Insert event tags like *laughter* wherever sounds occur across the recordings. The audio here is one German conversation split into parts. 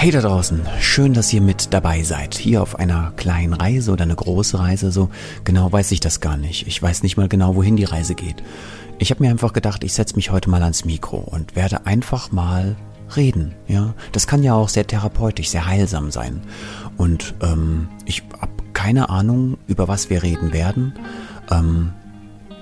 Hey da draußen, schön, dass ihr mit dabei seid. Hier auf einer kleinen Reise oder eine große Reise, so genau weiß ich das gar nicht. Ich weiß nicht mal genau, wohin die Reise geht. Ich habe mir einfach gedacht, ich setze mich heute mal ans Mikro und werde einfach mal reden. Ja, das kann ja auch sehr therapeutisch, sehr heilsam sein. Und ähm, ich habe keine Ahnung, über was wir reden werden. Ähm,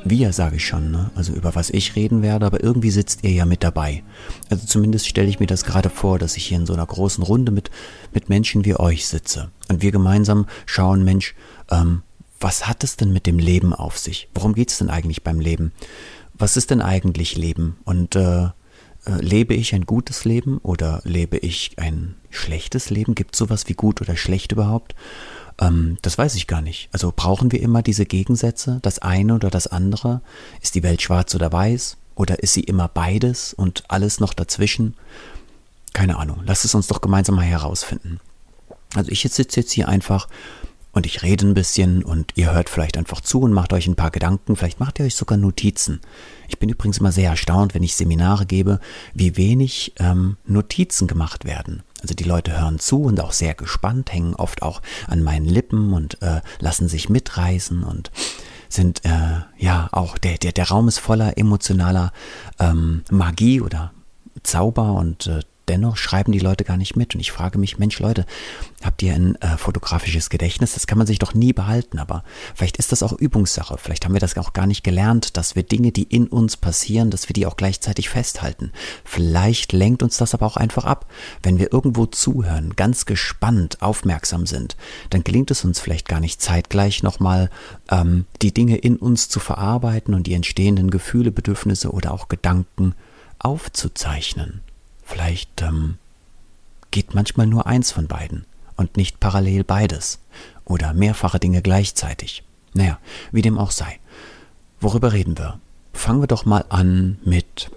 wir sage ich schon, ne? also über was ich reden werde, aber irgendwie sitzt ihr ja mit dabei. Also zumindest stelle ich mir das gerade vor, dass ich hier in so einer großen Runde mit, mit Menschen wie euch sitze. Und wir gemeinsam schauen, Mensch, ähm, was hat es denn mit dem Leben auf sich? Worum geht es denn eigentlich beim Leben? Was ist denn eigentlich Leben? Und äh, äh, lebe ich ein gutes Leben oder lebe ich ein schlechtes Leben? Gibt es sowas wie gut oder schlecht überhaupt? Ähm, das weiß ich gar nicht. Also brauchen wir immer diese Gegensätze, das eine oder das andere? Ist die Welt schwarz oder weiß? Oder ist sie immer beides und alles noch dazwischen? Keine Ahnung. Lasst es uns doch gemeinsam mal herausfinden. Also ich sitze jetzt hier einfach und ich rede ein bisschen und ihr hört vielleicht einfach zu und macht euch ein paar Gedanken, vielleicht macht ihr euch sogar Notizen. Ich bin übrigens immer sehr erstaunt, wenn ich Seminare gebe, wie wenig ähm, Notizen gemacht werden. Also die Leute hören zu und auch sehr gespannt, hängen oft auch an meinen Lippen und äh, lassen sich mitreißen und sind äh, ja auch der, der, der Raum ist voller emotionaler ähm, Magie oder Zauber und äh, dennoch schreiben die Leute gar nicht mit. Und ich frage mich, Mensch Leute, habt ihr ein äh, fotografisches Gedächtnis? Das kann man sich doch nie behalten, aber vielleicht ist das auch Übungssache. Vielleicht haben wir das auch gar nicht gelernt, dass wir Dinge, die in uns passieren, dass wir die auch gleichzeitig festhalten. Vielleicht lenkt uns das aber auch einfach ab. Wenn wir irgendwo zuhören, ganz gespannt, aufmerksam sind, dann gelingt es uns vielleicht gar nicht zeitgleich nochmal ähm, die Dinge in uns zu verarbeiten und die entstehenden Gefühle, Bedürfnisse oder auch Gedanken aufzuzeichnen. Vielleicht ähm, geht manchmal nur eins von beiden und nicht parallel beides oder mehrfache Dinge gleichzeitig. Naja, wie dem auch sei. Worüber reden wir? Fangen wir doch mal an mit,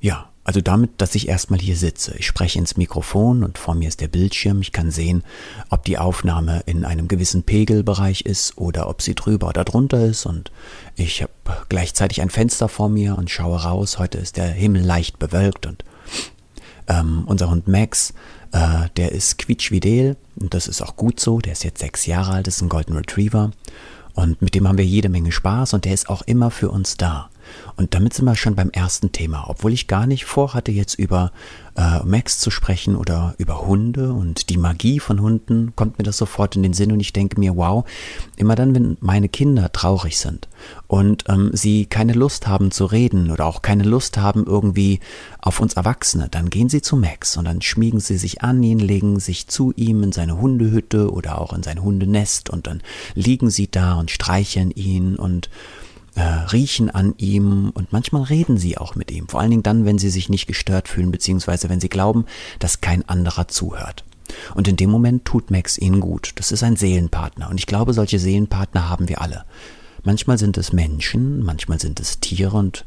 ja, also damit, dass ich erstmal hier sitze. Ich spreche ins Mikrofon und vor mir ist der Bildschirm. Ich kann sehen, ob die Aufnahme in einem gewissen Pegelbereich ist oder ob sie drüber oder drunter ist. Und ich habe gleichzeitig ein Fenster vor mir und schaue raus. Heute ist der Himmel leicht bewölkt und ähm, unser Hund Max, äh, der ist quietschvidel und das ist auch gut so. Der ist jetzt sechs Jahre alt, ist ein Golden Retriever. Und mit dem haben wir jede Menge Spaß und der ist auch immer für uns da. Und damit sind wir schon beim ersten Thema, obwohl ich gar nicht vorhatte, jetzt über äh, Max zu sprechen oder über Hunde und die Magie von Hunden, kommt mir das sofort in den Sinn und ich denke mir, wow, immer dann, wenn meine Kinder traurig sind und ähm, sie keine Lust haben zu reden oder auch keine Lust haben irgendwie auf uns Erwachsene, dann gehen sie zu Max und dann schmiegen sie sich an ihn, legen sich zu ihm in seine Hundehütte oder auch in sein Hundenest und dann liegen sie da und streicheln ihn und äh, riechen an ihm und manchmal reden sie auch mit ihm. Vor allen Dingen dann, wenn sie sich nicht gestört fühlen, beziehungsweise wenn sie glauben, dass kein anderer zuhört. Und in dem Moment tut Max ihnen gut. Das ist ein Seelenpartner. Und ich glaube, solche Seelenpartner haben wir alle. Manchmal sind es Menschen, manchmal sind es Tiere und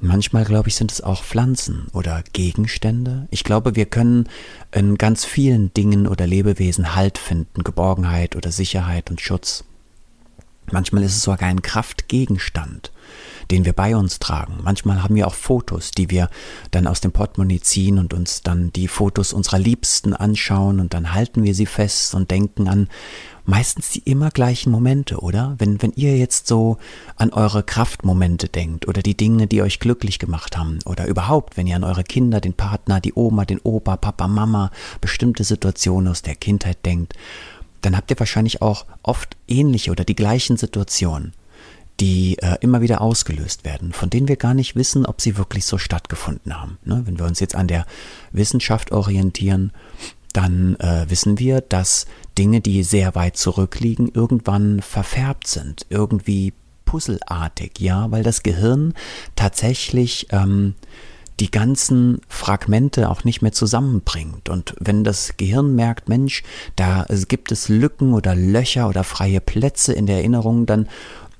manchmal, glaube ich, sind es auch Pflanzen oder Gegenstände. Ich glaube, wir können in ganz vielen Dingen oder Lebewesen Halt finden, Geborgenheit oder Sicherheit und Schutz. Manchmal ist es sogar ein Kraftgegenstand, den wir bei uns tragen. Manchmal haben wir auch Fotos, die wir dann aus dem Portemonnaie ziehen und uns dann die Fotos unserer Liebsten anschauen und dann halten wir sie fest und denken an meistens die immer gleichen Momente, oder? Wenn, wenn ihr jetzt so an eure Kraftmomente denkt oder die Dinge, die euch glücklich gemacht haben oder überhaupt, wenn ihr an eure Kinder, den Partner, die Oma, den Opa, Papa, Mama, bestimmte Situationen aus der Kindheit denkt, dann habt ihr wahrscheinlich auch oft ähnliche oder die gleichen Situationen, die äh, immer wieder ausgelöst werden, von denen wir gar nicht wissen, ob sie wirklich so stattgefunden haben. Ne? Wenn wir uns jetzt an der Wissenschaft orientieren, dann äh, wissen wir, dass Dinge, die sehr weit zurückliegen, irgendwann verfärbt sind, irgendwie puzzelartig, ja, weil das Gehirn tatsächlich ähm, die ganzen Fragmente auch nicht mehr zusammenbringt. Und wenn das Gehirn merkt, Mensch, da gibt es Lücken oder Löcher oder freie Plätze in der Erinnerung, dann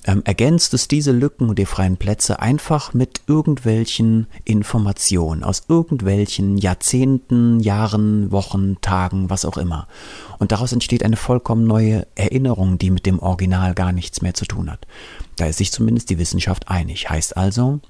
ähm, ergänzt es diese Lücken und die freien Plätze einfach mit irgendwelchen Informationen aus irgendwelchen Jahrzehnten, Jahren, Wochen, Tagen, was auch immer. Und daraus entsteht eine vollkommen neue Erinnerung, die mit dem Original gar nichts mehr zu tun hat. Da ist sich zumindest die Wissenschaft einig. Heißt also,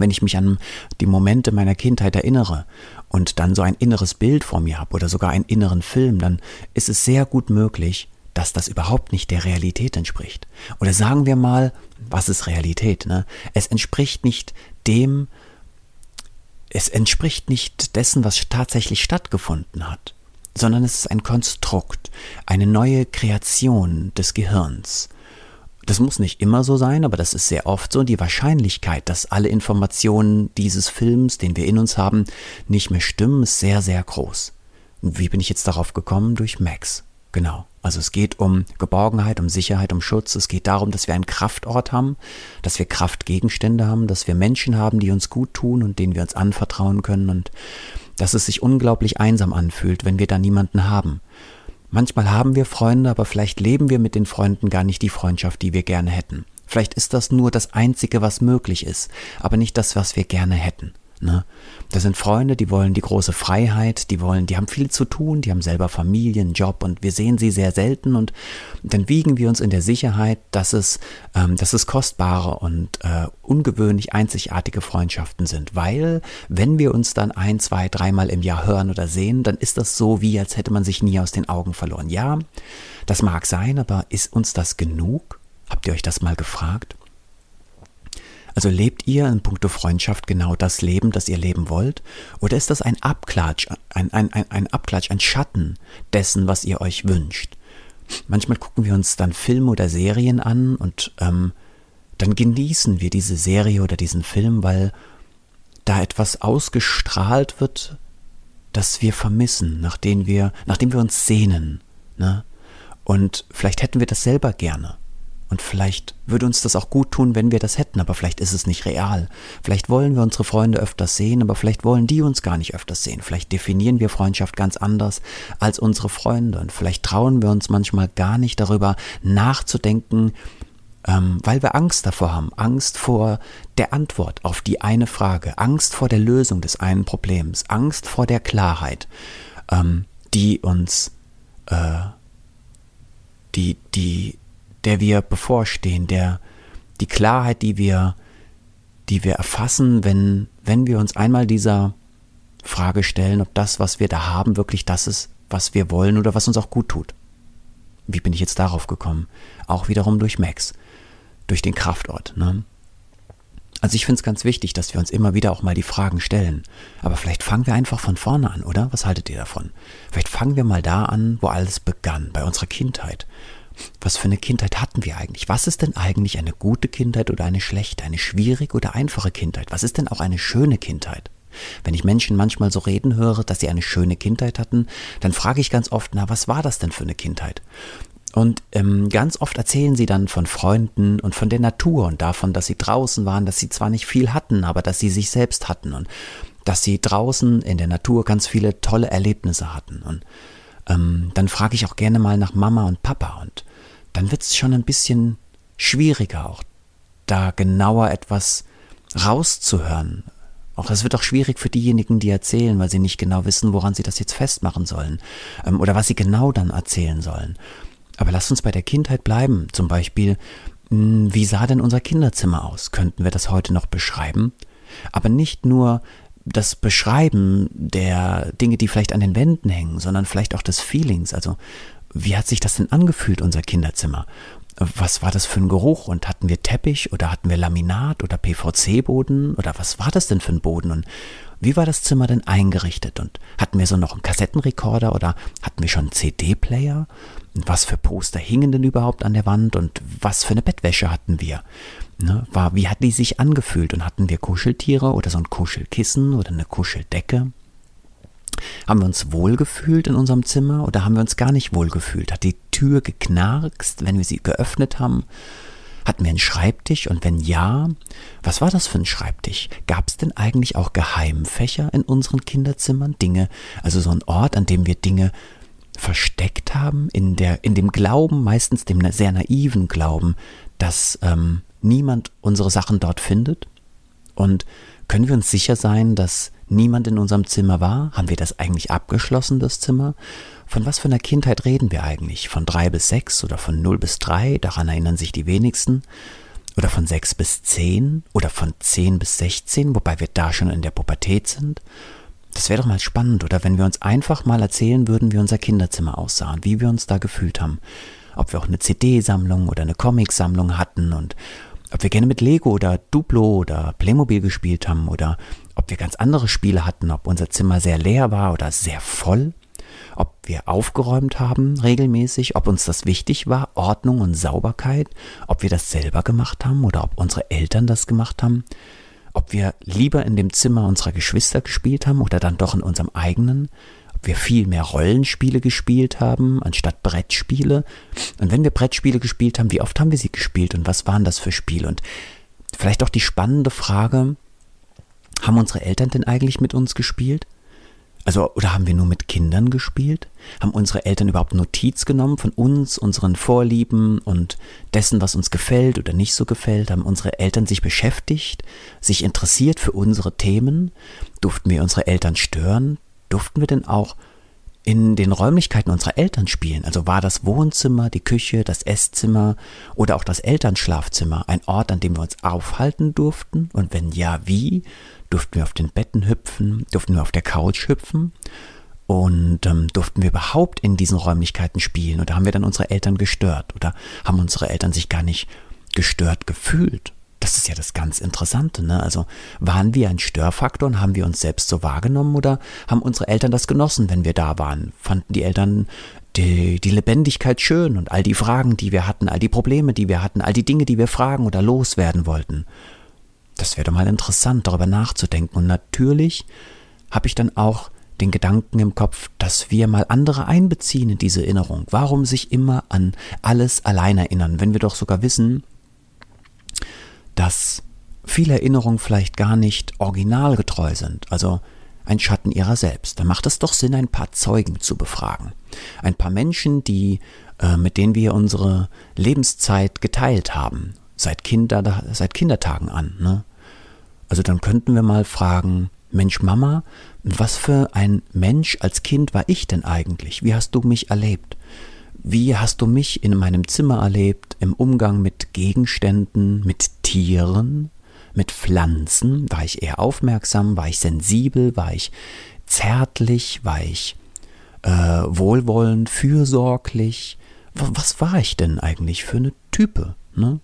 wenn ich mich an die Momente meiner Kindheit erinnere und dann so ein inneres Bild vor mir habe oder sogar einen inneren Film, dann ist es sehr gut möglich, dass das überhaupt nicht der Realität entspricht. Oder sagen wir mal, was ist Realität? Ne? Es entspricht nicht dem, es entspricht nicht dessen, was tatsächlich stattgefunden hat, sondern es ist ein Konstrukt, eine neue Kreation des Gehirns. Das muss nicht immer so sein, aber das ist sehr oft so. Die Wahrscheinlichkeit, dass alle Informationen dieses Films, den wir in uns haben, nicht mehr stimmen, ist sehr, sehr groß. Und wie bin ich jetzt darauf gekommen? Durch Max. Genau. Also es geht um Geborgenheit, um Sicherheit, um Schutz. Es geht darum, dass wir einen Kraftort haben, dass wir Kraftgegenstände haben, dass wir Menschen haben, die uns gut tun und denen wir uns anvertrauen können und dass es sich unglaublich einsam anfühlt, wenn wir da niemanden haben. Manchmal haben wir Freunde, aber vielleicht leben wir mit den Freunden gar nicht die Freundschaft, die wir gerne hätten. Vielleicht ist das nur das Einzige, was möglich ist, aber nicht das, was wir gerne hätten. Ne? Das sind Freunde, die wollen die große Freiheit, die wollen, die haben viel zu tun, die haben selber Familien, Job und wir sehen sie sehr selten und dann wiegen wir uns in der Sicherheit, dass es, ähm, dass es kostbare und äh, ungewöhnlich einzigartige Freundschaften sind, weil wenn wir uns dann ein, zwei, dreimal im Jahr hören oder sehen, dann ist das so wie, als hätte man sich nie aus den Augen verloren. Ja, das mag sein, aber ist uns das genug? Habt ihr euch das mal gefragt? Also lebt ihr in puncto Freundschaft genau das Leben, das ihr leben wollt? Oder ist das ein Abklatsch, ein, ein, ein, ein Abklatsch, ein Schatten dessen, was ihr euch wünscht? Manchmal gucken wir uns dann Filme oder Serien an und ähm, dann genießen wir diese Serie oder diesen Film, weil da etwas ausgestrahlt wird, das wir vermissen, nachdem wir, nachdem wir uns sehnen. Ne? Und vielleicht hätten wir das selber gerne. Und vielleicht würde uns das auch gut tun, wenn wir das hätten, aber vielleicht ist es nicht real. Vielleicht wollen wir unsere Freunde öfters sehen, aber vielleicht wollen die uns gar nicht öfters sehen. Vielleicht definieren wir Freundschaft ganz anders als unsere Freunde und vielleicht trauen wir uns manchmal gar nicht darüber nachzudenken, ähm, weil wir Angst davor haben. Angst vor der Antwort auf die eine Frage, Angst vor der Lösung des einen Problems, Angst vor der Klarheit, ähm, die uns, äh, die, die, der wir bevorstehen, der, die Klarheit, die wir, die wir erfassen, wenn, wenn wir uns einmal dieser Frage stellen, ob das, was wir da haben, wirklich das ist, was wir wollen oder was uns auch gut tut. Wie bin ich jetzt darauf gekommen? Auch wiederum durch Max, durch den Kraftort. Ne? Also ich finde es ganz wichtig, dass wir uns immer wieder auch mal die Fragen stellen. Aber vielleicht fangen wir einfach von vorne an, oder? Was haltet ihr davon? Vielleicht fangen wir mal da an, wo alles begann, bei unserer Kindheit. Was für eine Kindheit hatten wir eigentlich? Was ist denn eigentlich eine gute Kindheit oder eine schlechte, eine schwierige oder einfache Kindheit? Was ist denn auch eine schöne Kindheit? Wenn ich Menschen manchmal so reden höre, dass sie eine schöne Kindheit hatten, dann frage ich ganz oft, na, was war das denn für eine Kindheit? Und ähm, ganz oft erzählen sie dann von Freunden und von der Natur und davon, dass sie draußen waren, dass sie zwar nicht viel hatten, aber dass sie sich selbst hatten und dass sie draußen in der Natur ganz viele tolle Erlebnisse hatten. Und ähm, dann frage ich auch gerne mal nach Mama und Papa und dann wird es schon ein bisschen schwieriger, auch da genauer etwas rauszuhören. Auch es wird auch schwierig für diejenigen, die erzählen, weil sie nicht genau wissen, woran sie das jetzt festmachen sollen ähm, oder was sie genau dann erzählen sollen. Aber lasst uns bei der Kindheit bleiben. Zum Beispiel, mh, hm, wie sah denn unser Kinderzimmer aus? Könnten wir das heute noch beschreiben? Aber nicht nur das Beschreiben der Dinge, die vielleicht an den Wänden hängen, sondern vielleicht auch des Feelings. Also, wie hat sich das denn angefühlt, unser Kinderzimmer? Was war das für ein Geruch? Und hatten wir Teppich oder hatten wir Laminat oder PVC-Boden? Oder was war das denn für ein Boden? Und wie war das Zimmer denn eingerichtet? Und hatten wir so noch einen Kassettenrekorder oder hatten wir schon einen CD-Player? Was für Poster hingen denn überhaupt an der Wand? Und was für eine Bettwäsche hatten wir? Ne, war, wie hat die sich angefühlt? Und hatten wir Kuscheltiere oder so ein Kuschelkissen oder eine Kuscheldecke? Haben wir uns wohlgefühlt in unserem Zimmer oder haben wir uns gar nicht wohlgefühlt? Hat die Tür geknarkst, wenn wir sie geöffnet haben? Hatten wir einen Schreibtisch und wenn ja, was war das für ein Schreibtisch? Gab es denn eigentlich auch Geheimfächer in unseren Kinderzimmern? Dinge, also so ein Ort, an dem wir Dinge versteckt haben, in, der, in dem Glauben, meistens dem sehr naiven Glauben, dass ähm, niemand unsere Sachen dort findet? Und können wir uns sicher sein, dass niemand in unserem Zimmer war? Haben wir das eigentlich abgeschlossen, das Zimmer? Von was für einer Kindheit reden wir eigentlich? Von drei bis sechs oder von null bis drei? Daran erinnern sich die wenigsten. Oder von 6 bis 10? Oder von 10 bis 16, wobei wir da schon in der Pubertät sind? Das wäre doch mal spannend, oder wenn wir uns einfach mal erzählen würden, wie unser Kinderzimmer aussah und wie wir uns da gefühlt haben. Ob wir auch eine CD-Sammlung oder eine Comicsammlung hatten und ob wir gerne mit Lego oder Duplo oder Playmobil gespielt haben oder ob wir ganz andere Spiele hatten, ob unser Zimmer sehr leer war oder sehr voll, ob wir aufgeräumt haben regelmäßig, ob uns das wichtig war, Ordnung und Sauberkeit, ob wir das selber gemacht haben oder ob unsere Eltern das gemacht haben, ob wir lieber in dem Zimmer unserer Geschwister gespielt haben oder dann doch in unserem eigenen, wir viel mehr Rollenspiele gespielt haben anstatt Brettspiele. Und wenn wir Brettspiele gespielt haben, wie oft haben wir sie gespielt und was waren das für Spiele? Und vielleicht auch die spannende Frage, haben unsere Eltern denn eigentlich mit uns gespielt? Also, oder haben wir nur mit Kindern gespielt? Haben unsere Eltern überhaupt Notiz genommen von uns, unseren Vorlieben und dessen, was uns gefällt oder nicht so gefällt? Haben unsere Eltern sich beschäftigt, sich interessiert für unsere Themen? Durften wir unsere Eltern stören? Durften wir denn auch in den Räumlichkeiten unserer Eltern spielen. Also war das Wohnzimmer, die Küche, das Esszimmer oder auch das Elternschlafzimmer ein Ort, an dem wir uns aufhalten durften? Und wenn ja, wie? Durften wir auf den Betten hüpfen? Durften wir auf der Couch hüpfen? Und ähm, durften wir überhaupt in diesen Räumlichkeiten spielen? Oder haben wir dann unsere Eltern gestört? Oder haben unsere Eltern sich gar nicht gestört gefühlt? Das ist ja das ganz Interessante. Ne? Also waren wir ein Störfaktor und haben wir uns selbst so wahrgenommen oder haben unsere Eltern das genossen, wenn wir da waren? Fanden die Eltern die, die Lebendigkeit schön und all die Fragen, die wir hatten, all die Probleme, die wir hatten, all die Dinge, die wir fragen oder loswerden wollten? Das wäre doch mal interessant, darüber nachzudenken. Und natürlich habe ich dann auch den Gedanken im Kopf, dass wir mal andere einbeziehen in diese Erinnerung. Warum sich immer an alles allein erinnern, wenn wir doch sogar wissen, dass viele Erinnerungen vielleicht gar nicht originalgetreu sind, also ein Schatten ihrer selbst. Da macht es doch Sinn, ein paar Zeugen zu befragen. Ein paar Menschen, die, äh, mit denen wir unsere Lebenszeit geteilt haben, seit, Kinder, seit Kindertagen an. Ne? Also dann könnten wir mal fragen, Mensch Mama, was für ein Mensch als Kind war ich denn eigentlich? Wie hast du mich erlebt? Wie hast du mich in meinem Zimmer erlebt, im Umgang mit Gegenständen, mit Tieren, mit Pflanzen? War ich eher aufmerksam? War ich sensibel? War ich zärtlich? War ich äh, wohlwollend, fürsorglich? Was war ich denn eigentlich für eine Type? Ne?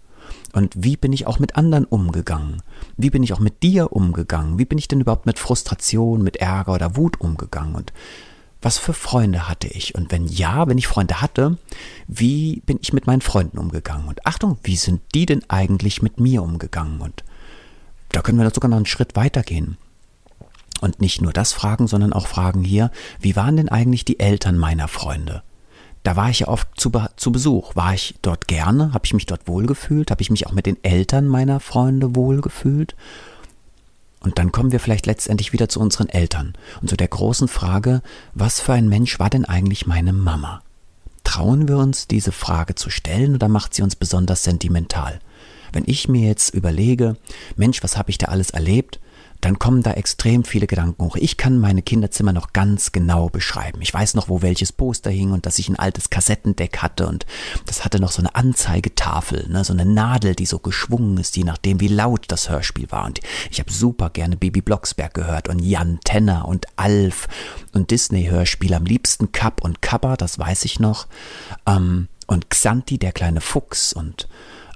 Und wie bin ich auch mit anderen umgegangen? Wie bin ich auch mit dir umgegangen? Wie bin ich denn überhaupt mit Frustration, mit Ärger oder Wut umgegangen? Und was für Freunde hatte ich? Und wenn ja, wenn ich Freunde hatte, wie bin ich mit meinen Freunden umgegangen? Und Achtung, wie sind die denn eigentlich mit mir umgegangen? Und da können wir sogar noch einen Schritt weiter gehen. Und nicht nur das fragen, sondern auch fragen hier, wie waren denn eigentlich die Eltern meiner Freunde? Da war ich ja oft zu, zu Besuch. War ich dort gerne? Habe ich mich dort wohlgefühlt? Habe ich mich auch mit den Eltern meiner Freunde wohlgefühlt? Und dann kommen wir vielleicht letztendlich wieder zu unseren Eltern und zu der großen Frage, was für ein Mensch war denn eigentlich meine Mama? Trauen wir uns, diese Frage zu stellen oder macht sie uns besonders sentimental? Wenn ich mir jetzt überlege, Mensch, was habe ich da alles erlebt? Dann kommen da extrem viele Gedanken hoch. Ich kann meine Kinderzimmer noch ganz genau beschreiben. Ich weiß noch, wo welches Poster hing und dass ich ein altes Kassettendeck hatte und das hatte noch so eine Anzeigetafel, ne, so eine Nadel, die so geschwungen ist, je nachdem, wie laut das Hörspiel war. Und ich habe super gerne Baby Blocksberg gehört und Jan Tenner und Alf und Disney-Hörspiel, am liebsten Kapp und Kappa, das weiß ich noch. Ähm, und Xanti, der kleine Fuchs und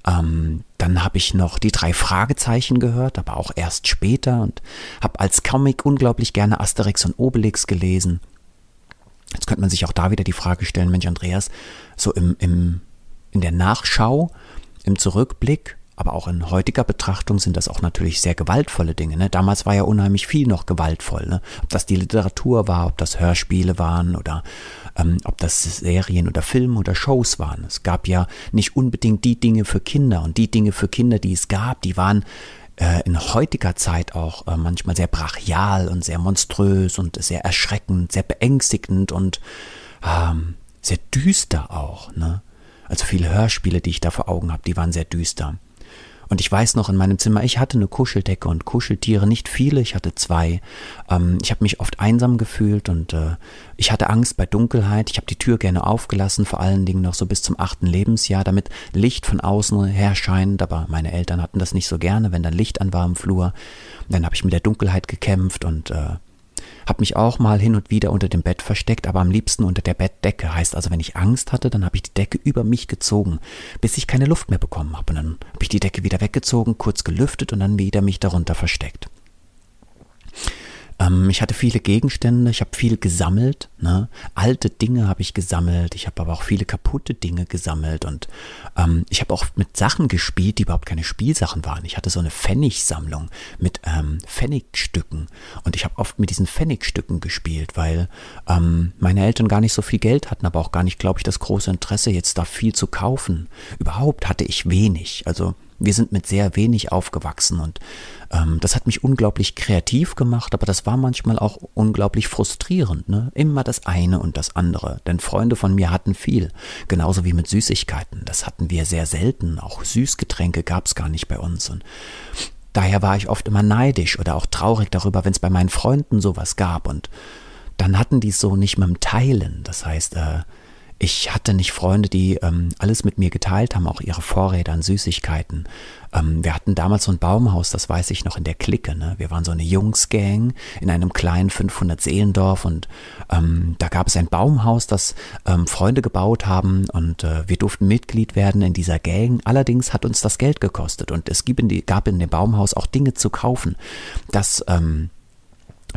ähm, dann habe ich noch die drei Fragezeichen gehört, aber auch erst später und habe als Comic unglaublich gerne Asterix und Obelix gelesen. Jetzt könnte man sich auch da wieder die Frage stellen, Mensch Andreas, so im, im, in der Nachschau, im Zurückblick, aber auch in heutiger Betrachtung sind das auch natürlich sehr gewaltvolle Dinge. Ne? Damals war ja unheimlich viel noch gewaltvoll. Ne? Ob das die Literatur war, ob das Hörspiele waren oder ähm, ob das Serien oder Filme oder Shows waren. Es gab ja nicht unbedingt die Dinge für Kinder und die Dinge für Kinder, die es gab, die waren äh, in heutiger Zeit auch äh, manchmal sehr brachial und sehr monströs und sehr erschreckend, sehr beängstigend und ähm, sehr düster auch. Ne? Also viele Hörspiele, die ich da vor Augen habe, die waren sehr düster. Und ich weiß noch in meinem Zimmer, ich hatte eine Kuscheldecke und Kuscheltiere, nicht viele, ich hatte zwei. Ähm, ich habe mich oft einsam gefühlt und äh, ich hatte Angst bei Dunkelheit. Ich habe die Tür gerne aufgelassen, vor allen Dingen noch so bis zum achten Lebensjahr, damit Licht von außen her scheint. Aber meine Eltern hatten das nicht so gerne, wenn dann Licht an war im Flur. dann habe ich mit der Dunkelheit gekämpft und äh, habe mich auch mal hin und wieder unter dem Bett versteckt, aber am liebsten unter der Bettdecke. Heißt also, wenn ich Angst hatte, dann habe ich die Decke über mich gezogen, bis ich keine Luft mehr bekommen habe. Und dann habe ich die Decke wieder weggezogen, kurz gelüftet und dann wieder mich darunter versteckt. Ähm, ich hatte viele Gegenstände, ich habe viel gesammelt. Ne? Alte Dinge habe ich gesammelt, ich habe aber auch viele kaputte Dinge gesammelt und ähm, ich habe auch mit Sachen gespielt, die überhaupt keine Spielsachen waren. Ich hatte so eine Pfennigsammlung mit ähm, Pfennigstücken und ich habe oft mit diesen Pfennigstücken gespielt, weil ähm, meine Eltern gar nicht so viel Geld hatten, aber auch gar nicht, glaube ich, das große Interesse, jetzt da viel zu kaufen. Überhaupt hatte ich wenig. Also wir sind mit sehr wenig aufgewachsen und ähm, das hat mich unglaublich kreativ gemacht, aber das war manchmal auch unglaublich frustrierend. Ne? Immer das eine und das andere. Denn Freunde von mir hatten viel, genauso wie mit Süßigkeiten. Das hatten wir sehr selten. Auch Süßgetränke gab es gar nicht bei uns. Und daher war ich oft immer neidisch oder auch traurig darüber, wenn es bei meinen Freunden sowas gab. Und dann hatten die es so nicht mit dem Teilen. Das heißt, äh, ich hatte nicht Freunde, die ähm, alles mit mir geteilt haben, auch ihre Vorräte an Süßigkeiten. Ähm, wir hatten damals so ein Baumhaus, das weiß ich noch in der Clique. Ne? Wir waren so eine Jungsgang in einem kleinen 500 Seelendorf und ähm, da gab es ein Baumhaus, das ähm, Freunde gebaut haben und äh, wir durften Mitglied werden in dieser Gang. Allerdings hat uns das Geld gekostet und es gab in, die, gab in dem Baumhaus auch Dinge zu kaufen. Das ähm,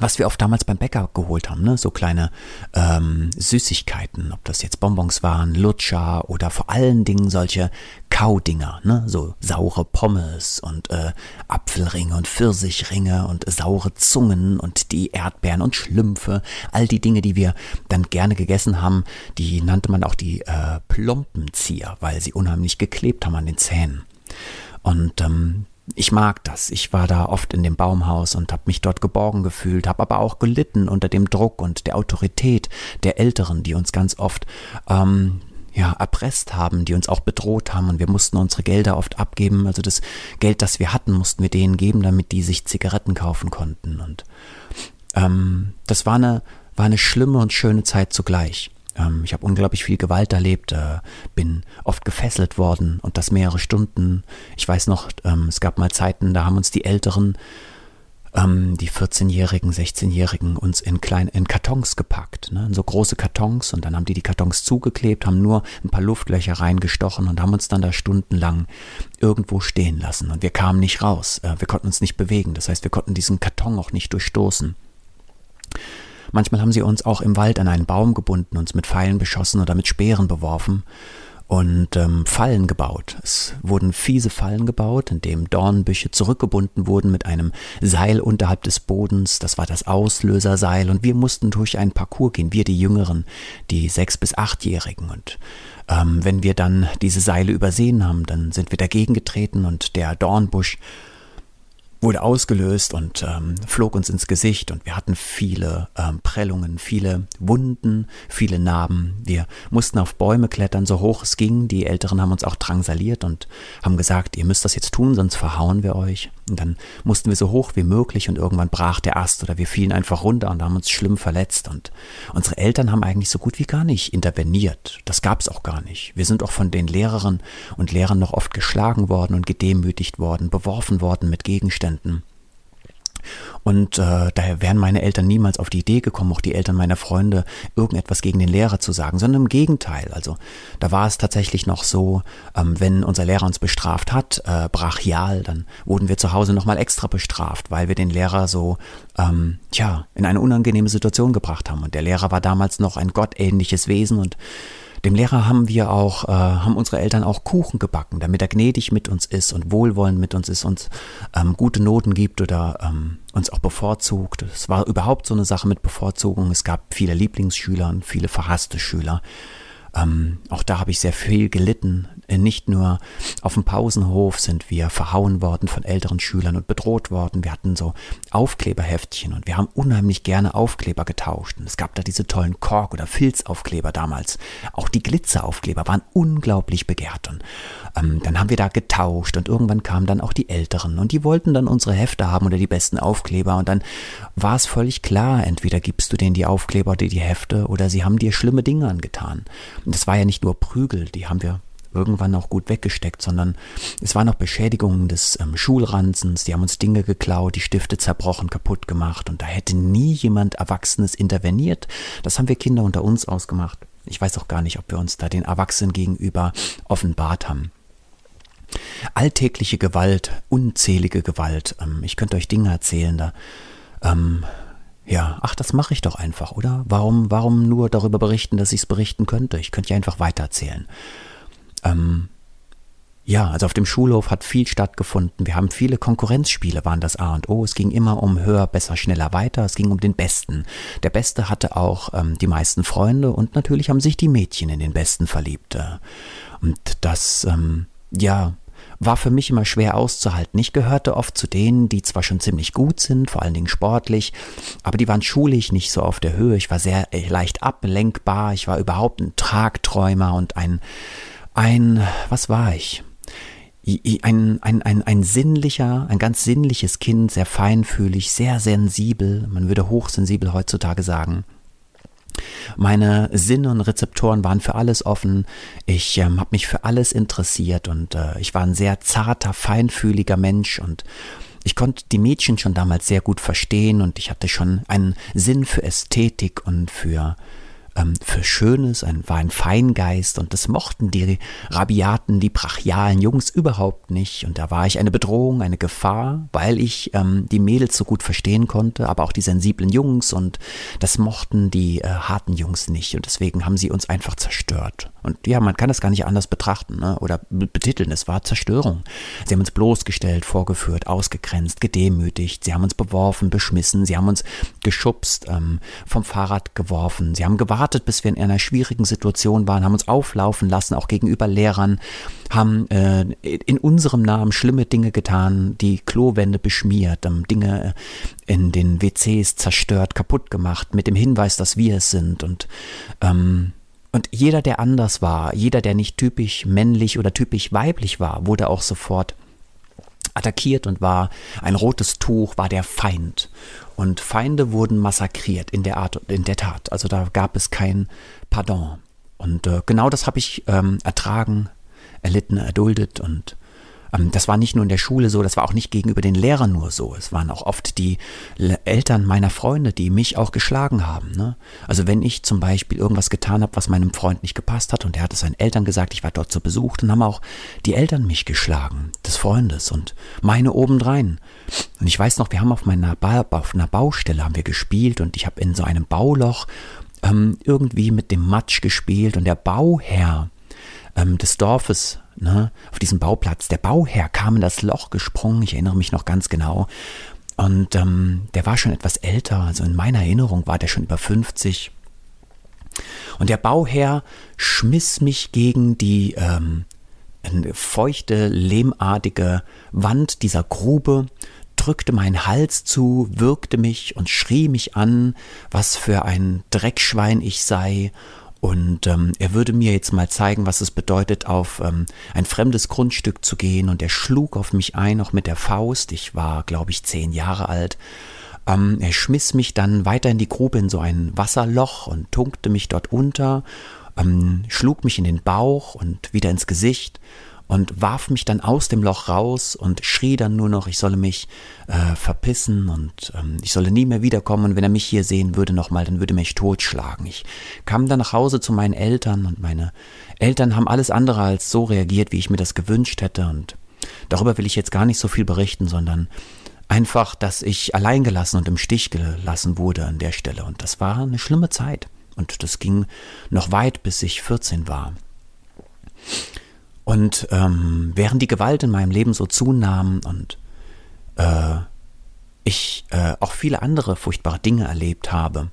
was wir oft damals beim Bäcker geholt haben, ne? so kleine ähm, Süßigkeiten, ob das jetzt Bonbons waren, Lutscher oder vor allen Dingen solche Kaudinger, ne? so saure Pommes und äh, Apfelringe und Pfirsichringe und saure Zungen und die Erdbeeren und Schlümpfe, all die Dinge, die wir dann gerne gegessen haben, die nannte man auch die äh, Plompenzieher, weil sie unheimlich geklebt haben an den Zähnen. Und ähm, ich mag das. Ich war da oft in dem Baumhaus und habe mich dort geborgen gefühlt, habe aber auch gelitten unter dem Druck und der Autorität der Älteren, die uns ganz oft ähm, ja, erpresst haben, die uns auch bedroht haben und wir mussten unsere Gelder oft abgeben. Also das Geld, das wir hatten, mussten wir denen geben, damit die sich Zigaretten kaufen konnten. Und ähm, das war eine, war eine schlimme und schöne Zeit zugleich. Ähm, ich habe unglaublich viel Gewalt erlebt, äh, bin oft gefesselt worden und das mehrere Stunden. Ich weiß noch, ähm, es gab mal Zeiten, da haben uns die Älteren, ähm, die 14-Jährigen, 16-Jährigen, uns in, klein, in Kartons gepackt, ne? in so große Kartons und dann haben die die Kartons zugeklebt, haben nur ein paar Luftlöcher reingestochen und haben uns dann da stundenlang irgendwo stehen lassen und wir kamen nicht raus. Äh, wir konnten uns nicht bewegen, das heißt, wir konnten diesen Karton auch nicht durchstoßen. Manchmal haben sie uns auch im Wald an einen Baum gebunden, uns mit Pfeilen beschossen oder mit Speeren beworfen und ähm, Fallen gebaut. Es wurden fiese Fallen gebaut, in dem Dornbüsche zurückgebunden wurden mit einem Seil unterhalb des Bodens. Das war das Auslöserseil und wir mussten durch einen Parcours gehen, wir die Jüngeren, die sechs bis achtjährigen und ähm, wenn wir dann diese Seile übersehen haben, dann sind wir dagegen getreten und der Dornbusch wurde ausgelöst und ähm, flog uns ins Gesicht und wir hatten viele ähm, Prellungen, viele Wunden, viele Narben. Wir mussten auf Bäume klettern, so hoch es ging. Die Älteren haben uns auch drangsaliert und haben gesagt, ihr müsst das jetzt tun, sonst verhauen wir euch. Und dann mussten wir so hoch wie möglich und irgendwann brach der Ast oder wir fielen einfach runter und haben uns schlimm verletzt. Und unsere Eltern haben eigentlich so gut wie gar nicht interveniert. Das gab es auch gar nicht. Wir sind auch von den Lehrerinnen und Lehrern noch oft geschlagen worden und gedemütigt worden, beworfen worden mit Gegenständen. Und äh, daher wären meine Eltern niemals auf die Idee gekommen, auch die Eltern meiner Freunde, irgendetwas gegen den Lehrer zu sagen, sondern im Gegenteil. Also da war es tatsächlich noch so, ähm, wenn unser Lehrer uns bestraft hat, äh, brachial, dann wurden wir zu Hause nochmal extra bestraft, weil wir den Lehrer so, ähm, tja, in eine unangenehme Situation gebracht haben. Und der Lehrer war damals noch ein gottähnliches Wesen und dem Lehrer haben wir auch, äh, haben unsere Eltern auch Kuchen gebacken, damit er gnädig mit uns ist und wohlwollend mit uns ist, uns ähm, gute Noten gibt oder ähm, uns auch bevorzugt. Es war überhaupt so eine Sache mit Bevorzugung. Es gab viele Lieblingsschüler und viele verhasste Schüler. Ähm, auch da habe ich sehr viel gelitten. Nicht nur auf dem Pausenhof sind wir verhauen worden von älteren Schülern und bedroht worden. Wir hatten so Aufkleberheftchen und wir haben unheimlich gerne Aufkleber getauscht. Und es gab da diese tollen Kork- oder Filzaufkleber damals. Auch die Glitzeraufkleber waren unglaublich begehrt. Und ähm, dann haben wir da getauscht und irgendwann kamen dann auch die Älteren und die wollten dann unsere Hefte haben oder die besten Aufkleber. Und dann war es völlig klar, entweder gibst du denen die Aufkleber oder die Hefte oder sie haben dir schlimme Dinge angetan. Und es war ja nicht nur Prügel, die haben wir irgendwann auch gut weggesteckt, sondern es waren auch Beschädigungen des ähm, Schulranzens, die haben uns Dinge geklaut, die Stifte zerbrochen, kaputt gemacht und da hätte nie jemand Erwachsenes interveniert. Das haben wir Kinder unter uns ausgemacht. Ich weiß auch gar nicht, ob wir uns da den Erwachsenen gegenüber offenbart haben. Alltägliche Gewalt, unzählige Gewalt. Ähm, ich könnte euch Dinge erzählen, da ähm, ja, ach, das mache ich doch einfach, oder? Warum, warum nur darüber berichten, dass ich es berichten könnte? Ich könnte ja einfach weitererzählen. Ähm, ja, also auf dem Schulhof hat viel stattgefunden. Wir haben viele Konkurrenzspiele, waren das A und O. Es ging immer um höher, besser, schneller, weiter. Es ging um den Besten. Der Beste hatte auch ähm, die meisten Freunde und natürlich haben sich die Mädchen in den Besten verliebt. Und das, ähm, ja, war für mich immer schwer auszuhalten. Ich gehörte oft zu denen, die zwar schon ziemlich gut sind, vor allen Dingen sportlich, aber die waren schulisch nicht so auf der Höhe. Ich war sehr äh, leicht ablenkbar. Ich war überhaupt ein Tragträumer und ein, ein, was war ich? Ein, ein, ein, ein sinnlicher, ein ganz sinnliches Kind, sehr feinfühlig, sehr sensibel, man würde hochsensibel heutzutage sagen. Meine Sinne und Rezeptoren waren für alles offen. Ich ähm, habe mich für alles interessiert und äh, ich war ein sehr zarter, feinfühliger Mensch und ich konnte die Mädchen schon damals sehr gut verstehen und ich hatte schon einen Sinn für Ästhetik und für ähm, für Schönes, ein, war ein Feingeist und das mochten die rabiaten, die brachialen Jungs überhaupt nicht. Und da war ich eine Bedrohung, eine Gefahr, weil ich ähm, die Mädels so gut verstehen konnte, aber auch die sensiblen Jungs und das mochten die äh, harten Jungs nicht. Und deswegen haben sie uns einfach zerstört. Und ja, man kann das gar nicht anders betrachten ne? oder betiteln. Es war Zerstörung. Sie haben uns bloßgestellt, vorgeführt, ausgegrenzt, gedemütigt. Sie haben uns beworfen, beschmissen. Sie haben uns geschubst, ähm, vom Fahrrad geworfen. Sie haben gewartet, bis wir in einer schwierigen Situation waren, haben uns auflaufen lassen, auch gegenüber Lehrern, haben äh, in unserem Namen schlimme Dinge getan, die Klowände beschmiert, ähm, Dinge in den WCs zerstört, kaputt gemacht, mit dem Hinweis, dass wir es sind. Und ähm, und jeder, der anders war, jeder, der nicht typisch männlich oder typisch weiblich war, wurde auch sofort attackiert und war ein rotes Tuch, war der Feind. Und Feinde wurden massakriert in der Art, in der Tat. Also da gab es kein Pardon. Und äh, genau das habe ich ähm, ertragen, erlitten, erduldet und das war nicht nur in der Schule so, das war auch nicht gegenüber den Lehrern nur so. Es waren auch oft die Eltern meiner Freunde, die mich auch geschlagen haben. Ne? Also wenn ich zum Beispiel irgendwas getan habe, was meinem Freund nicht gepasst hat und er hat es seinen Eltern gesagt, ich war dort zu Besuch, dann haben auch die Eltern mich geschlagen, des Freundes und meine obendrein. Und ich weiß noch, wir haben auf meiner ba auf einer Baustelle haben wir gespielt und ich habe in so einem Bauloch ähm, irgendwie mit dem Matsch gespielt und der Bauherr ähm, des Dorfes ne, auf diesem Bauplatz. Der Bauherr kam in das Loch gesprungen, ich erinnere mich noch ganz genau. Und ähm, der war schon etwas älter, also in meiner Erinnerung war der schon über 50. Und der Bauherr schmiss mich gegen die ähm, feuchte, lehmartige Wand dieser Grube, drückte meinen Hals zu, würgte mich und schrie mich an, was für ein Dreckschwein ich sei und ähm, er würde mir jetzt mal zeigen, was es bedeutet, auf ähm, ein fremdes Grundstück zu gehen. Und er schlug auf mich ein, auch mit der Faust. Ich war, glaube ich, zehn Jahre alt. Ähm, er schmiss mich dann weiter in die Grube in so ein Wasserloch und tunkte mich dort unter, ähm, schlug mich in den Bauch und wieder ins Gesicht und warf mich dann aus dem Loch raus und schrie dann nur noch, ich solle mich äh, verpissen und ähm, ich solle nie mehr wiederkommen und wenn er mich hier sehen würde nochmal, dann würde er mich totschlagen. Ich kam dann nach Hause zu meinen Eltern und meine Eltern haben alles andere als so reagiert, wie ich mir das gewünscht hätte und darüber will ich jetzt gar nicht so viel berichten, sondern einfach, dass ich alleingelassen und im Stich gelassen wurde an der Stelle und das war eine schlimme Zeit und das ging noch weit, bis ich 14 war. Und ähm, während die Gewalt in meinem Leben so zunahm und äh, ich äh, auch viele andere furchtbare Dinge erlebt habe,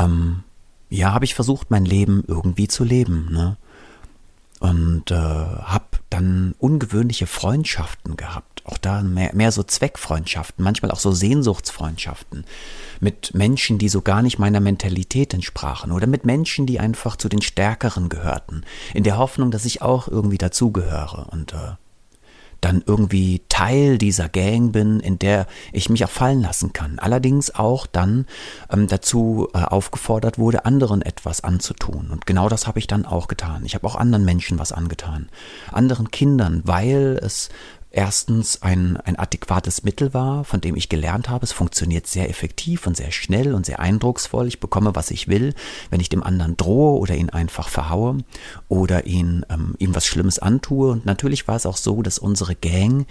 ähm, ja, habe ich versucht, mein Leben irgendwie zu leben. Ne? Und äh, habe dann ungewöhnliche Freundschaften gehabt. Auch da mehr, mehr so Zweckfreundschaften, manchmal auch so Sehnsuchtsfreundschaften mit Menschen, die so gar nicht meiner Mentalität entsprachen oder mit Menschen, die einfach zu den Stärkeren gehörten, in der Hoffnung, dass ich auch irgendwie dazugehöre. Und äh, dann irgendwie Teil dieser Gang bin, in der ich mich auch fallen lassen kann. Allerdings auch dann ähm, dazu äh, aufgefordert wurde, anderen etwas anzutun. Und genau das habe ich dann auch getan. Ich habe auch anderen Menschen was angetan. Anderen Kindern, weil es erstens ein, ein adäquates Mittel war, von dem ich gelernt habe, es funktioniert sehr effektiv und sehr schnell und sehr eindrucksvoll. Ich bekomme, was ich will, wenn ich dem anderen drohe oder ihn einfach verhaue oder ihn, ähm, ihm was Schlimmes antue. Und natürlich war es auch so, dass unsere Gang,